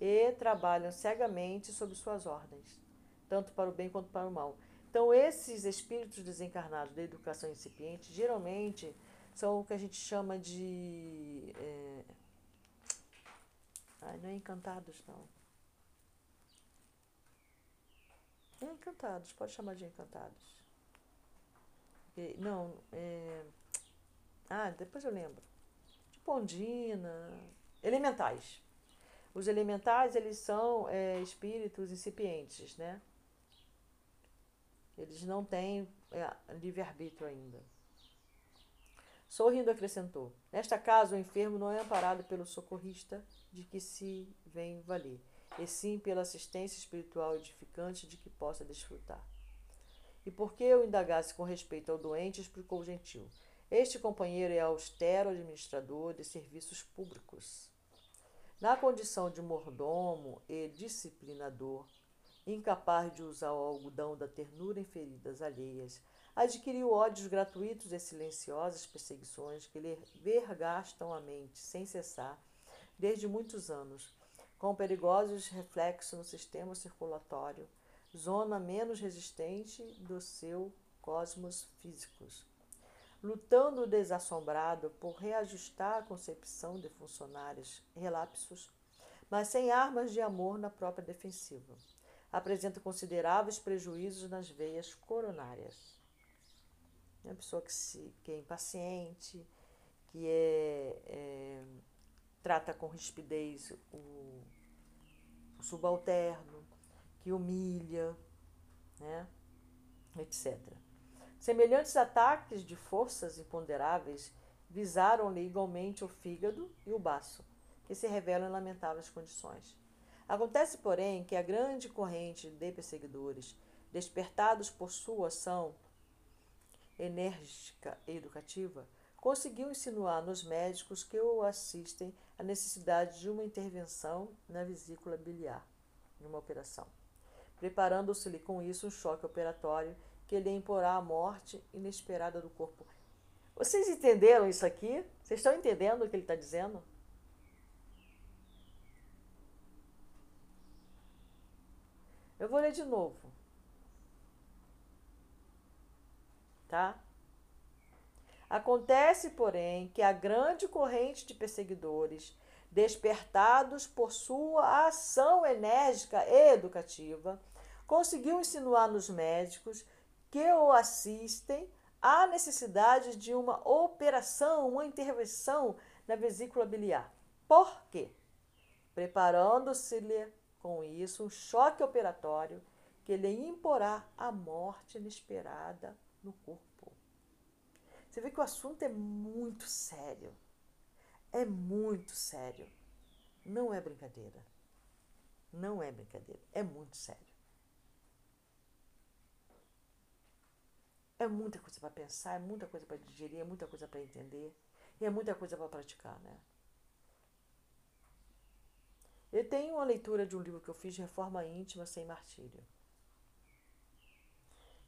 e trabalham cegamente sob suas ordens, tanto para o bem quanto para o mal. Então, esses espíritos desencarnados da educação incipiente, geralmente, são o que a gente chama de. É... Ai, não é encantados, não. É encantados, pode chamar de encantados. Não, é. Ah, depois eu lembro. Tipo. Elementais. Os elementais, eles são é, espíritos incipientes, né? Eles não têm é, livre-arbítrio ainda. Sorrindo, acrescentou: Nesta casa, o enfermo não é amparado pelo socorrista de que se vem valer, e sim pela assistência espiritual edificante de que possa desfrutar. E porque eu indagasse com respeito ao doente, explicou o gentil. Este companheiro é austero administrador de serviços públicos. Na condição de mordomo e disciplinador, incapaz de usar o algodão da ternura em feridas alheias, adquiriu ódios gratuitos e silenciosas perseguições que lhe vergastam a mente sem cessar desde muitos anos, com perigosos reflexos no sistema circulatório, zona menos resistente do seu cosmos físicos. Lutando desassombrado por reajustar a concepção de funcionários relapsos, mas sem armas de amor na própria defensiva. Apresenta consideráveis prejuízos nas veias coronárias. É uma pessoa que, se, que é impaciente, que é, é trata com rispidez o, o subalterno, que humilha, né? etc. Semelhantes ataques de forças imponderáveis visaram-lhe igualmente o fígado e o baço, que se revelam em lamentáveis condições. Acontece, porém, que a grande corrente de perseguidores, despertados por sua ação enérgica e educativa, conseguiu insinuar nos médicos que o assistem a necessidade de uma intervenção na vesícula biliar, numa operação preparando-se-lhe com isso um choque operatório que lhe imporá a morte inesperada do corpo. Vocês entenderam isso aqui? Vocês estão entendendo o que ele está dizendo? Eu vou ler de novo. Tá? Acontece, porém, que a grande corrente de perseguidores, despertados por sua ação enérgica e educativa, conseguiu insinuar nos médicos que o assistem a necessidade de uma operação, uma intervenção na vesícula biliar. Por quê? Preparando-se-lhe com isso um choque operatório que lhe imporá a morte inesperada no corpo. Você vê que o assunto é muito sério. É muito sério. Não é brincadeira. Não é brincadeira. É muito sério. É muita coisa para pensar, é muita coisa para digerir, é muita coisa para entender e é muita coisa para praticar, né? Eu tenho uma leitura de um livro que eu fiz, Reforma Íntima Sem Martírio.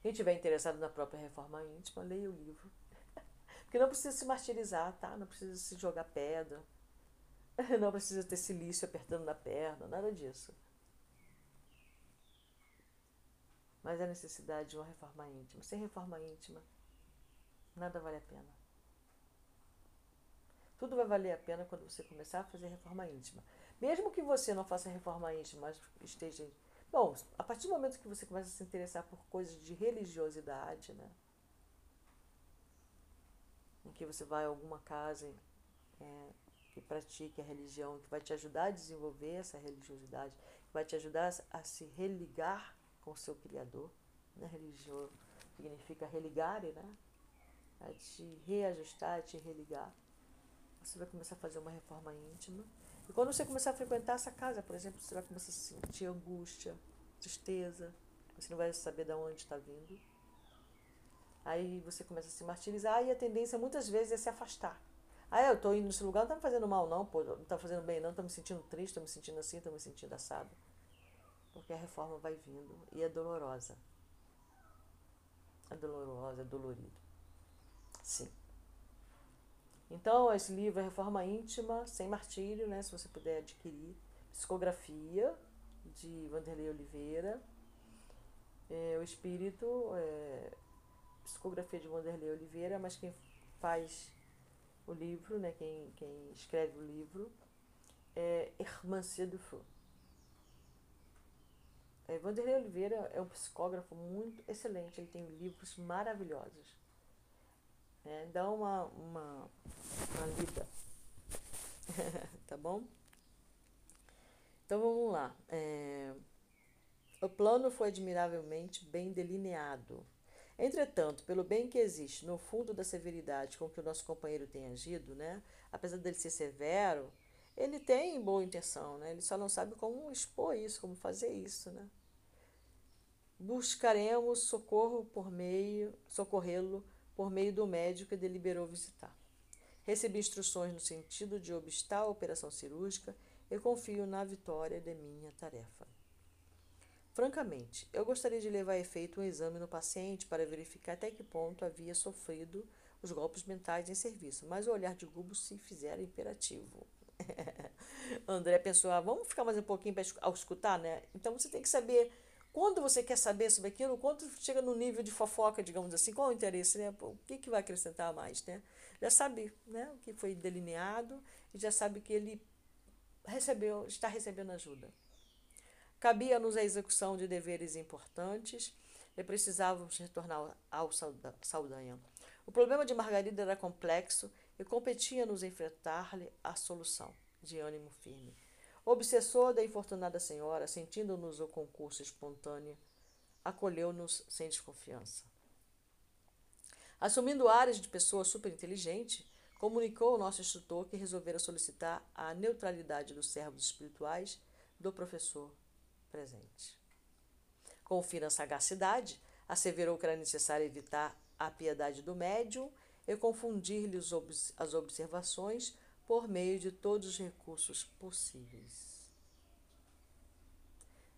Quem estiver interessado na própria reforma íntima, leia o livro. <laughs> Porque não precisa se martirizar, tá? Não precisa se jogar pedra. <laughs> Não precisa ter silício apertando na perna, nada disso. mas a necessidade de uma reforma íntima. Sem reforma íntima, nada vale a pena. Tudo vai valer a pena quando você começar a fazer reforma íntima. Mesmo que você não faça reforma íntima, mas esteja. Bom, a partir do momento que você começa a se interessar por coisas de religiosidade, né? Em que você vai a alguma casa é, que pratique a religião, que vai te ajudar a desenvolver essa religiosidade, que vai te ajudar a se religar com o seu Criador. Né? Religião significa religare, né? A te reajustar, a te religar. Você vai começar a fazer uma reforma íntima. E quando você começar a frequentar essa casa, por exemplo, você vai começar a sentir angústia, tristeza. Você não vai saber de onde está vindo. Aí você começa a se martirizar e a tendência muitas vezes é se afastar. Ah, eu estou indo nesse lugar, não está me fazendo mal, não, pô, não está fazendo bem, não, estou me sentindo triste, estou me sentindo assim, estou me sentindo assado porque a reforma vai vindo e é dolorosa. É dolorosa, é dolorido. Sim. Então, esse livro é Reforma Íntima, sem martírio, né? Se você puder adquirir. Psicografia, de Vanderlei Oliveira. É, meu espírito, é, psicografia de Wanderlei Oliveira, mas quem faz o livro, né, quem, quem escreve o livro, é Hermancia Dufour. É, Wanderlei Oliveira é um psicógrafo muito excelente, ele tem livros maravilhosos. É, dá uma, uma, uma lida. <laughs> tá bom? Então vamos lá. É, o plano foi admiravelmente bem delineado. Entretanto, pelo bem que existe no fundo da severidade com que o nosso companheiro tem agido, né? apesar dele ser severo, ele tem boa intenção, né? ele só não sabe como expor isso, como fazer isso. Né? Buscaremos socorro por meio, socorrê-lo por meio do médico que deliberou visitar. Recebi instruções no sentido de obstar a operação cirúrgica e confio na vitória de minha tarefa. Francamente, eu gostaria de levar a efeito um exame no paciente para verificar até que ponto havia sofrido os golpes mentais em serviço, mas o olhar de Gubo se fizera imperativo. <laughs> André pensou, ah, vamos ficar mais um pouquinho para escutar, né? Então você tem que saber quando você quer saber sobre aquilo, quando chega no nível de fofoca, digamos assim, qual o interesse, né? O que, que vai acrescentar mais, né? Já sabe né, o que foi delineado e já sabe que ele recebeu, está recebendo ajuda. Cabia-nos a execução de deveres importantes e precisávamos retornar ao Saldanha. O problema de Margarida era complexo e competia-nos enfrentar-lhe a solução, de ânimo firme. Obsessor da infortunada senhora, sentindo-nos o concurso espontâneo, acolheu-nos sem desconfiança. Assumindo áreas de pessoa superinteligente, comunicou ao nosso instrutor que resolvera solicitar a neutralidade dos servos espirituais do professor presente. Com fina sagacidade, asseverou que era necessário evitar a piedade do médium e confundir-lhe as observações por meio de todos os recursos possíveis.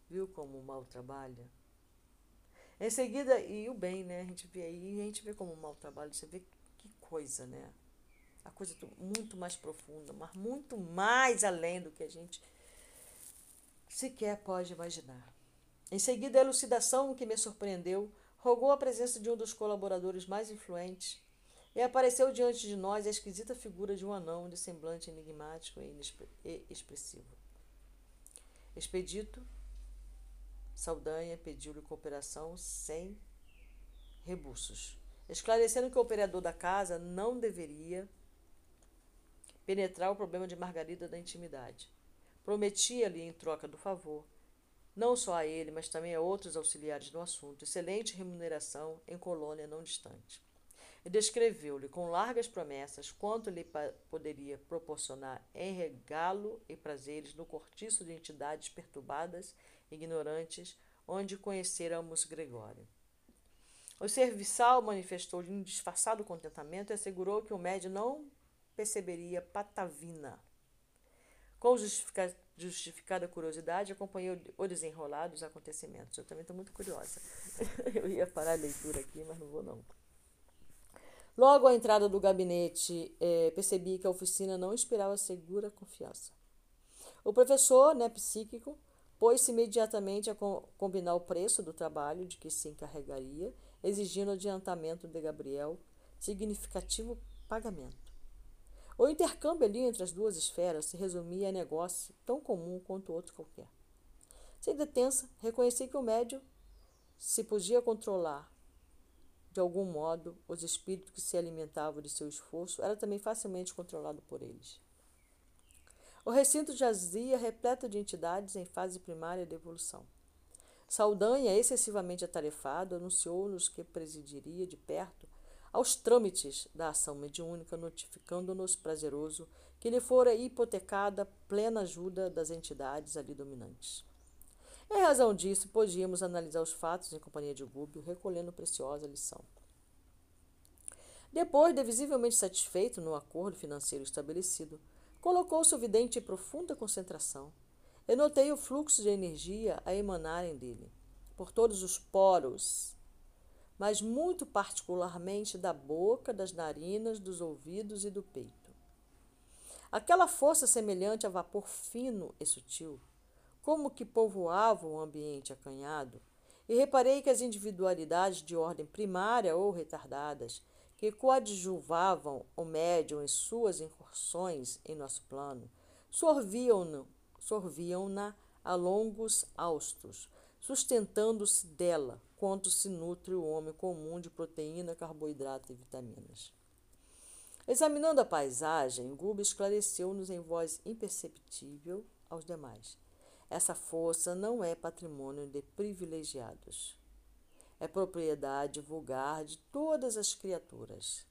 Viu como o mal trabalha? Em seguida, e o bem, né? A gente vê aí, a gente vê como o mal trabalha, você vê que coisa, né? A coisa muito mais profunda, mas muito mais além do que a gente sequer pode imaginar. Em seguida, a elucidação que me surpreendeu rogou a presença de um dos colaboradores mais influentes e apareceu diante de nós a esquisita figura de um anão de semblante enigmático e expressivo. Expedito, Saldanha pediu-lhe cooperação sem rebuços, esclarecendo que o operador da casa não deveria penetrar o problema de Margarida da intimidade. Prometia-lhe, em troca do favor, não só a ele, mas também a outros auxiliares no assunto, excelente remuneração em colônia não distante descreveu-lhe com largas promessas quanto lhe poderia proporcionar em regalo e prazeres no cortiço de entidades perturbadas, ignorantes, onde conheceramos Gregório. O serviçal manifestou-lhe um disfarçado contentamento e assegurou que o médio não perceberia patavina. Com justifica justificada curiosidade, acompanhei o desenrolar dos acontecimentos. Eu também estou muito curiosa. <laughs> Eu ia parar a leitura aqui, mas não vou não. Logo à entrada do gabinete, é, percebi que a oficina não inspirava segura confiança. O professor, né, psíquico, pôs-se imediatamente a co combinar o preço do trabalho de que se encarregaria, exigindo adiantamento de Gabriel, significativo pagamento. O intercâmbio ali entre as duas esferas se resumia a negócio tão comum quanto outro qualquer. Sem detença, reconheci que o médio se podia controlar de algum modo, os espíritos que se alimentavam de seu esforço era também facilmente controlado por eles. O recinto jazia repleto de entidades em fase primária de evolução. Saldanha, excessivamente atarefado, anunciou-nos que presidiria de perto aos trâmites da ação mediúnica, notificando-nos prazeroso que lhe fora hipotecada plena ajuda das entidades ali dominantes. Em razão disso, podíamos analisar os fatos em companhia de Gúbio, recolhendo preciosa lição. Depois de visivelmente satisfeito no acordo financeiro estabelecido, colocou-se o vidente em profunda concentração. Eu notei o fluxo de energia a emanarem dele, por todos os poros, mas muito particularmente da boca, das narinas, dos ouvidos e do peito. Aquela força semelhante a vapor fino e sutil como que povoavam o ambiente acanhado, e reparei que as individualidades de ordem primária ou retardadas que coadjuvavam o médium em suas incursões em nosso plano sorviam-na sorviam a longos austos, sustentando-se dela, quanto se nutre o homem comum de proteína, carboidrato e vitaminas. Examinando a paisagem, Guba esclareceu-nos em voz imperceptível aos demais. Essa força não é patrimônio de privilegiados. É propriedade vulgar de todas as criaturas.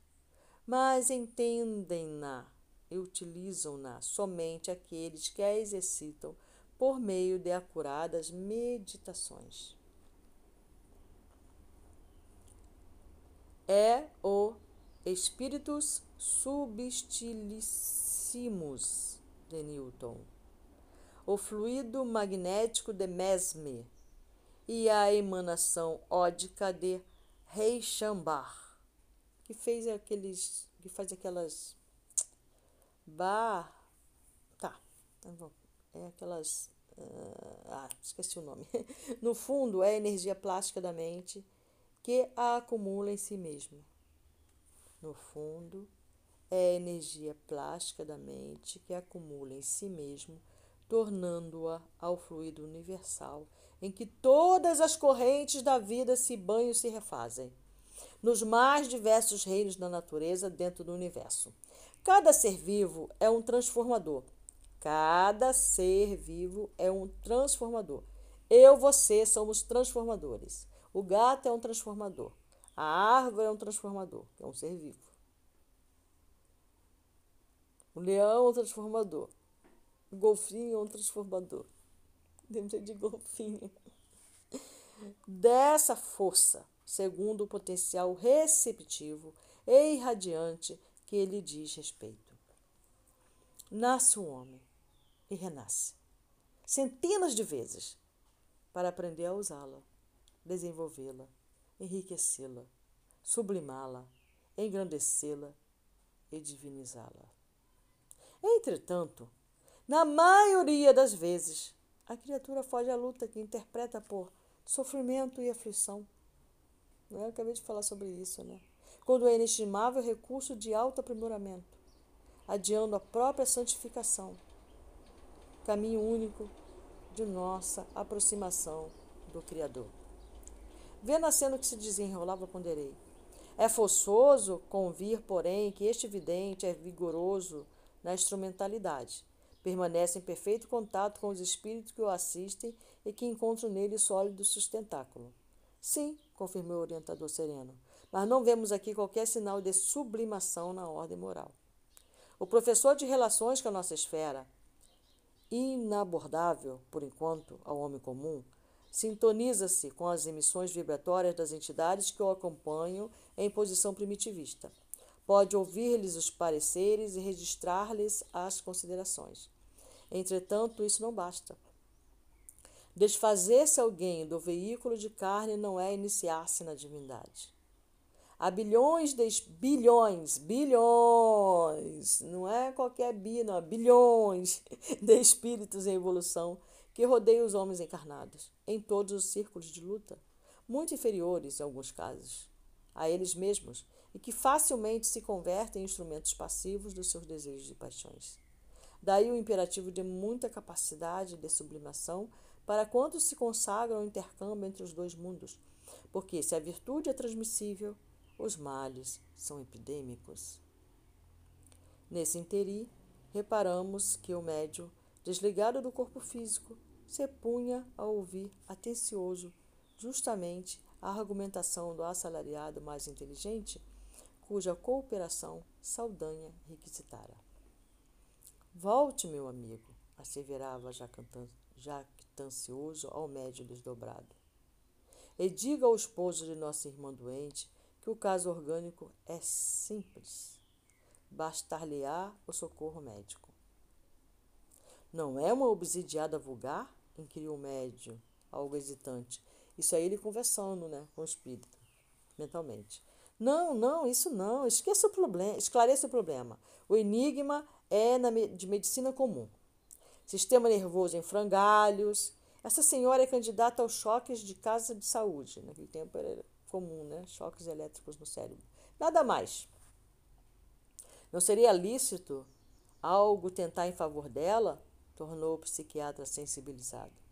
Mas entendem-na e utilizam-na somente aqueles que a exercitam por meio de acuradas meditações. É o Spiritus Subtilissimus de Newton, o fluido magnético de Mesmer e a emanação ódica de Reichenbach, que fez aqueles, que faz aquelas bar, tá, é aquelas, ah, esqueci o nome. <laughs> No fundo, é a energia plástica da mente que a acumula em si mesma no fundo, é a energia plástica da mente que acumula em si mesmo, tornando-a ao fluido universal, em que todas as correntes da vida se banham e se refazem, nos mais diversos reinos da natureza dentro do universo. Cada ser vivo é um transformador. Cada ser vivo é um transformador. Eu, você somos transformadores. O gato é um transformador. A árvore é um transformador, é um ser vivo. O leão é um transformador. O golfinho é um transformador. Dentro de golfinho. Dessa força, segundo o potencial receptivo e irradiante que ele diz respeito. Nasce um homem e renasce centenas de vezes para aprender a usá-la, desenvolvê-la enriquecê-la, sublimá-la, engrandecê-la e divinizá-la. Entretanto, na maioria das vezes, a criatura foge à luta que interpreta por sofrimento e aflição. Eu acabei de falar sobre isso, né? Quando é inestimável recurso de autoaprimoramento, adiando a própria santificação, caminho único de nossa aproximação do Criador. Vendo a cena que se desenrolava, ponderei. É forçoso convir, porém, que este vidente é vigoroso na instrumentalidade. Permanece em perfeito contato com os espíritos que o assistem e que encontram nele sólido sustentáculo. Sim, confirmou o orientador sereno, mas não vemos aqui qualquer sinal de sublimação na ordem moral. O professor de relações com a nossa esfera, inabordável, por enquanto, ao homem comum, Sintoniza-se com as emissões vibratórias das entidades que o acompanham em posição primitivista. Pode ouvir-lhes os pareceres e registrar-lhes as considerações. Entretanto, isso não basta. Desfazer-se alguém do veículo de carne não é iniciar-se na divindade. Há bilhões de bilhões, bilhões, não é qualquer bi, não, bilhões <laughs> de espíritos em evolução que rodeiam os homens encarnados, em todos os círculos de luta, muito inferiores, em alguns casos, a eles mesmos, e que facilmente se convertem em instrumentos passivos dos seus desejos e paixões. Daí o imperativo de muita capacidade de sublimação para quantos se consagram ao intercâmbio entre os dois mundos, porque se a virtude é transmissível, os males são epidêmicos. Nesse interi, reparamos que o médio desligado do corpo físico, se punha a ouvir atencioso justamente a argumentação do assalariado mais inteligente, cuja cooperação Saldanha requisitara. Volte, meu amigo, asseverava jactancioso ao médio desdobrado. E diga ao esposo de nossa irmã doente que o caso orgânico é simples. Bastar-lhe-á o socorro médico. Não é uma obsidiada vulgar? inquiriu o médium, algo hesitante. Isso aí ele conversando, né, com o espírito, mentalmente. Não, não, isso não. Esqueça o problema, esclareça o problema. O enigma é na, de medicina comum. Sistema nervoso em frangalhos, Essa senhora é candidata aos choques de casa de saúde. Naquele tempo era comum, né? Choques elétricos no cérebro. Nada mais. Não seria lícito algo tentar em favor dela? Tornou o psiquiatra sensibilizado.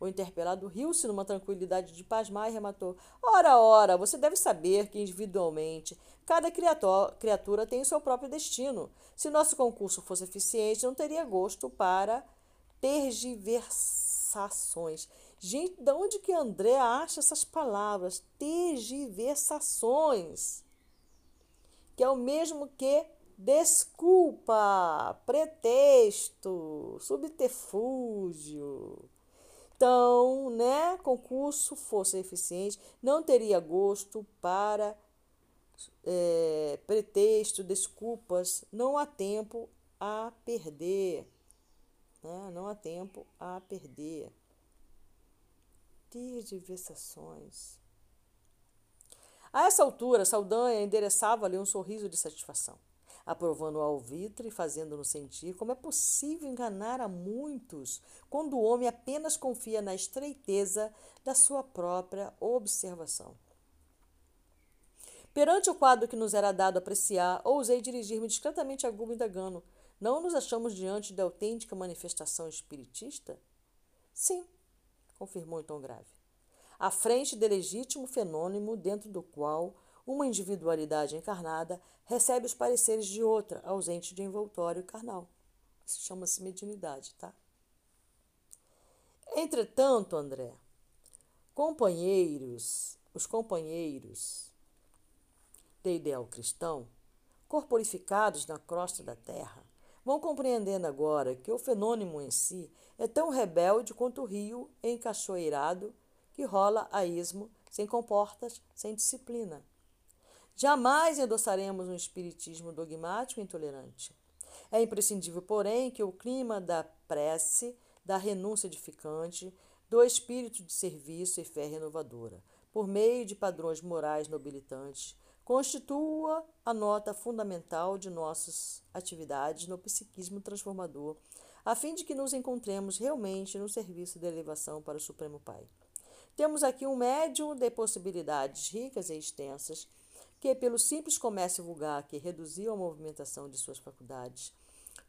O interpelado riu-se numa tranquilidade de pasmar e rematou: Ora, ora, você deve saber que individualmente cada criatura tem o seu próprio destino. Se nosso concurso fosse eficiente, não teria gosto para tergiversações. Gente, de onde que André acha essas palavras? Tergiversações. Que é o mesmo que desculpa, pretexto, subterfúgio. Então, né, concurso fosse eficiente, não teria gosto para é, pretexto, desculpas, não há tempo a perder. Né? Não há tempo a perder. Tergiversações. A essa altura, Saldanha endereçava-lhe um sorriso de satisfação aprovando o alvitre e fazendo-nos sentir como é possível enganar a muitos quando o homem apenas confia na estreiteza da sua própria observação. Perante o quadro que nos era dado apreciar, ousei dirigir-me discretamente a Gubo indagando: Não nos achamos diante de autêntica manifestação espiritista? Sim, confirmou em tom grave. À frente de legítimo fenômeno dentro do qual uma individualidade encarnada recebe os pareceres de outra, ausente de envoltório carnal. Isso chama-se mediunidade, tá? Entretanto, André, companheiros, os companheiros de ideal cristão, corporificados na crosta da terra, vão compreendendo agora que o fenômeno em si é tão rebelde quanto o rio encachoeirado que rola a ismo sem comportas, sem disciplina. Jamais endossaremos um espiritismo dogmático e intolerante. É imprescindível, porém, que o clima da prece, da renúncia edificante, do espírito de serviço e fé renovadora, por meio de padrões morais nobilitantes, constitua a nota fundamental de nossas atividades no psiquismo transformador, a fim de que nos encontremos realmente no serviço da elevação para o Supremo Pai. Temos aqui um médium de possibilidades ricas e extensas que, pelo simples comércio vulgar que reduziu a movimentação de suas faculdades,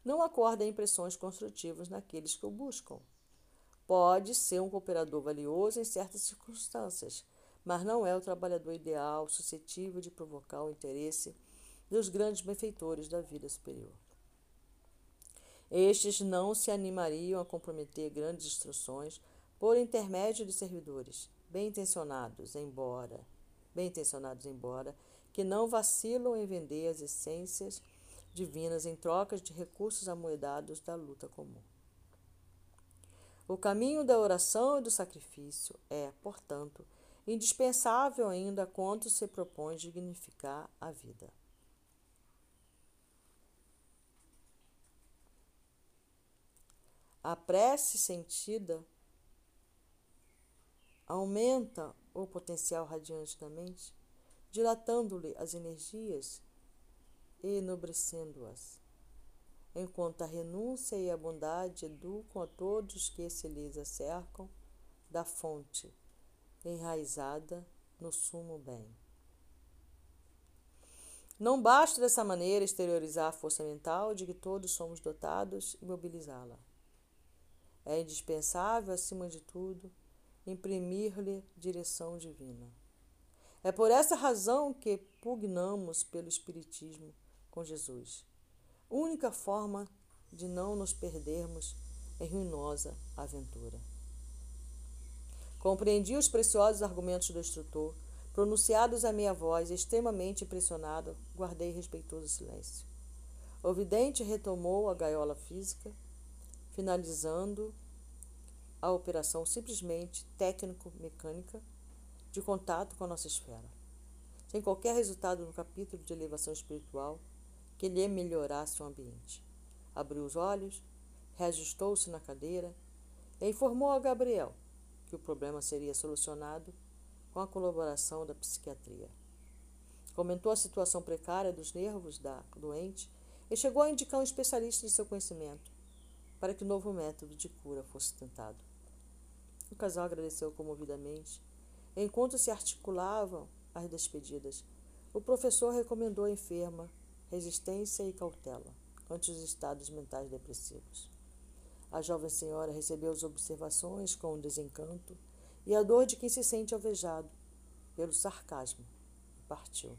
não acorda impressões construtivas naqueles que o buscam. Pode ser um cooperador valioso em certas circunstâncias, mas não é o trabalhador ideal suscetível de provocar o interesse dos grandes benfeitores da vida superior. Estes não se animariam a comprometer grandes instruções por intermédio de servidores, bem intencionados, embora, bem intencionados embora, que não vacilam em vender as essências divinas em trocas de recursos amoedados da luta comum. O caminho da oração e do sacrifício é, portanto, indispensável ainda quando se propõe dignificar a vida. A prece sentida aumenta o potencial radiante da mente dilatando-lhe as energias e enobrecendo-as, enquanto a renúncia e a bondade educam a todos que se lhes acercam da fonte, enraizada no sumo bem. Não basta dessa maneira exteriorizar a força mental de que todos somos dotados e mobilizá-la. É indispensável, acima de tudo, imprimir-lhe direção divina. É por essa razão que pugnamos pelo Espiritismo com Jesus. Única forma de não nos perdermos em ruinosa aventura. Compreendi os preciosos argumentos do instrutor, pronunciados à minha voz, extremamente impressionado, guardei respeitoso silêncio. O vidente retomou a gaiola física, finalizando a operação simplesmente técnico-mecânica de contato com a nossa esfera, sem qualquer resultado no capítulo de elevação espiritual que lhe melhorasse o ambiente. Abriu os olhos, reajustou-se na cadeira e informou a Gabriel que o problema seria solucionado com a colaboração da psiquiatria. Comentou a situação precária dos nervos da doente e chegou a indicar um especialista de seu conhecimento para que o novo método de cura fosse tentado. O casal agradeceu comovidamente. Enquanto se articulavam as despedidas, o professor recomendou à enferma resistência e cautela ante os estados mentais depressivos. A jovem senhora recebeu as observações com desencanto e a dor de quem se sente alvejado pelo sarcasmo e partiu.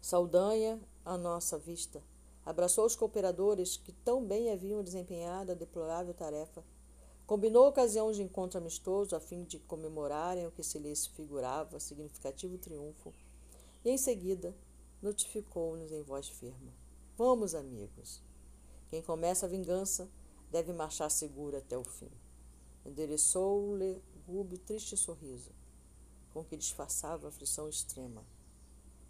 Saldanha, à nossa vista, abraçou os cooperadores que tão bem haviam desempenhado a deplorável tarefa Combinou ocasião de encontro amistoso a fim de comemorarem o que se lhes figurava significativo triunfo, e em seguida notificou-nos em voz firme: Vamos, amigos. Quem começa a vingança deve marchar seguro até o fim. Endereçou-lhe Gúbio triste sorriso, com que disfarçava a aflição extrema,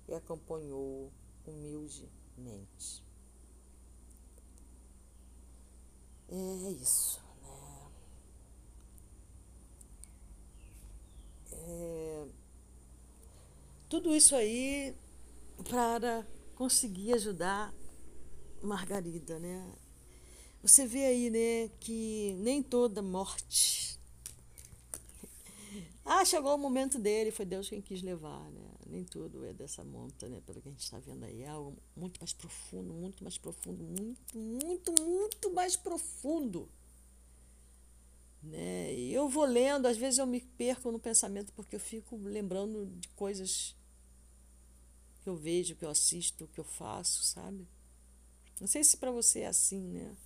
e acompanhou humildemente. É isso. É, tudo isso aí para conseguir ajudar Margarida, né? Você vê aí, né, que nem toda morte. <laughs> Ah, chegou o momento dele, foi Deus quem quis levar, né? Nem tudo é dessa monta, né? Pelo que a gente está vendo aí. É algo muito mais profundo, muito mais profundo, muito, muito, muito mais profundo. Né? E eu vou lendo, às vezes eu me perco no pensamento porque eu fico lembrando de coisas que eu vejo, que eu assisto, que eu faço, sabe? Não sei se para você é assim, né?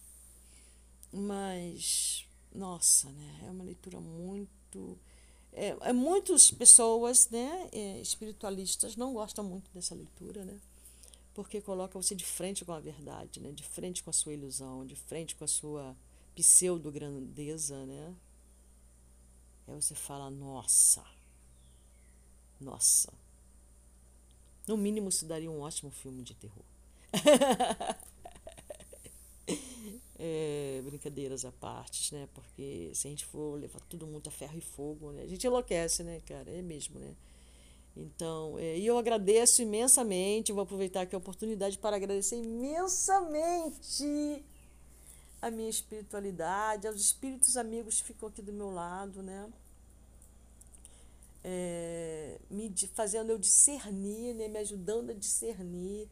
Mas, nossa, né? É uma leitura muito. É, é muitas pessoas, né, é, espiritualistas, não gostam muito dessa leitura, né? Porque coloca você de frente com a verdade, né? De frente com a sua ilusão, de frente com a sua pseudo-grandeza, né? Aí você fala, nossa, nossa. No mínimo, isso daria um ótimo filme de terror. <laughs> é, brincadeiras à parte, né? Porque se a gente for levar tudo muito a ferro e fogo, né? A gente enlouquece, né, cara? É mesmo, né? Então, é, e eu agradeço imensamente, vou aproveitar aqui a oportunidade para agradecer imensamente a minha espiritualidade, aos espíritos amigos que ficam aqui do meu lado, né? É, me fazendo eu discernir, né? me ajudando a discernir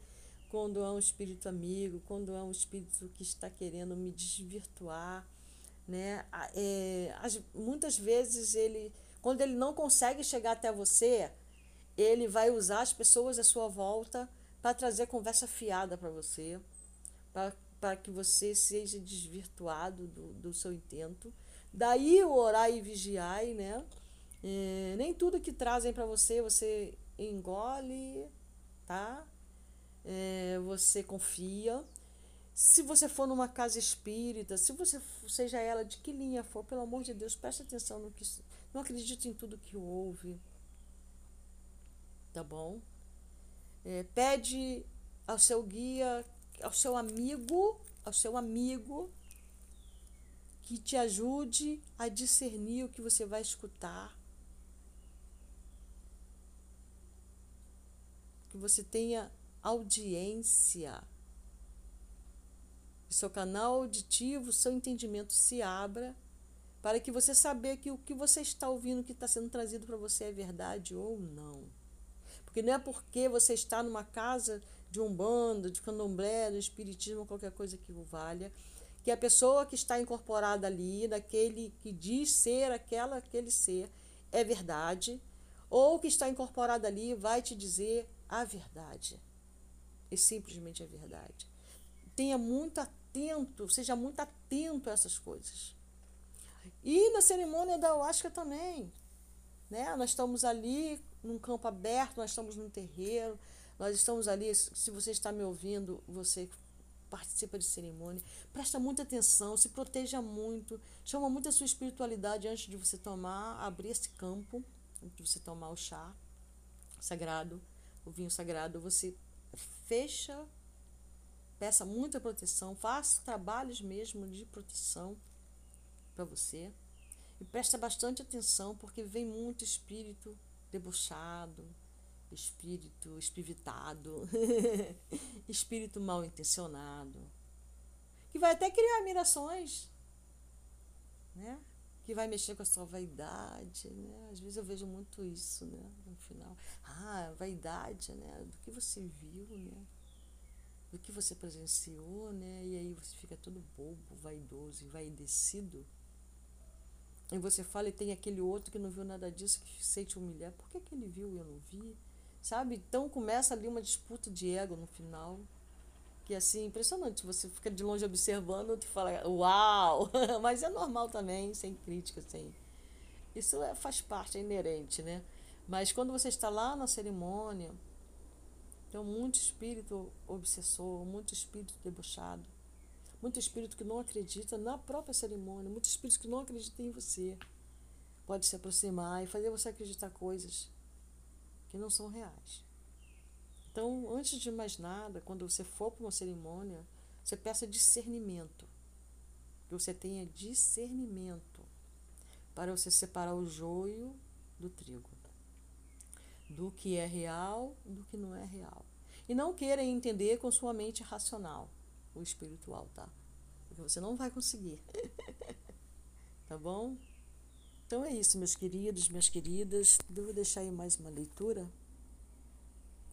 quando é um espírito amigo, quando é um espírito que está querendo me desvirtuar, né? É, as, muitas vezes ele, quando ele não consegue chegar até você, ele vai usar as pessoas à sua volta para trazer conversa fiada para você, para para que você seja desvirtuado do, do seu intento. Daí o orar e vigiar, né? É, nem tudo que trazem para você você engole, tá? É, você confia. Se você for numa casa espírita, se você seja ela de que linha for, pelo amor de Deus, preste atenção no que. Não acredite em tudo que ouve. Tá bom? É, pede ao seu guia ao seu amigo, ao seu amigo que te ajude a discernir o que você vai escutar. Que você tenha audiência. Que seu canal auditivo, seu entendimento se abra para que você saber que o que você está ouvindo, que está sendo trazido para você é verdade ou não. Porque não é porque você está numa casa de umbanda, de candomblé, do espiritismo, qualquer coisa que o valha, que a pessoa que está incorporada ali, daquele que diz ser aquela, aquele ser, é verdade, ou que está incorporada ali vai te dizer a verdade. E simplesmente a verdade. Tenha muito atento, seja muito atento a essas coisas. E na cerimônia da Ayahuasca também. Né? Nós estamos ali num campo aberto, nós estamos num terreiro, nós estamos ali, se você está me ouvindo, você participa de cerimônia, presta muita atenção, se proteja muito, chama muito a sua espiritualidade antes de você tomar, abrir esse campo, antes de você tomar o chá sagrado, o vinho sagrado, você fecha, peça muita proteção, faça trabalhos mesmo de proteção para você. E presta bastante atenção, porque vem muito espírito debochado, espírito espivitado, <laughs> espírito mal intencionado, que vai até criar admirações, né? que vai mexer com a sua vaidade, né? Às vezes eu vejo muito isso, né? No final. Ah, vaidade, né? Do que você viu, né? Do que você presenciou, né? E aí você fica todo bobo, vaidoso, envaidecido. E você fala e tem aquele outro que não viu nada disso, que sente humilhar. Por que, que ele viu e eu não vi? Sabe? Então começa ali uma disputa de ego no final. Que assim, impressionante. Você fica de longe observando e fala, uau! <laughs> Mas é normal também, sem crítica, sem. Isso é, faz parte, é inerente, né? Mas quando você está lá na cerimônia, tem muito espírito obsessor, muito espírito debochado muito espírito que não acredita na própria cerimônia, muito espírito que não acredita em você. Pode se aproximar e fazer você acreditar coisas que não são reais. Então, antes de mais nada, quando você for para uma cerimônia, você peça discernimento. Que você tenha discernimento para você separar o joio do trigo, do que é real, do que não é real. E não queira entender com sua mente racional o espiritual, tá? Porque você não vai conseguir. <laughs> tá bom? Então é isso, meus queridos, minhas queridas. Devo deixar aí mais uma leitura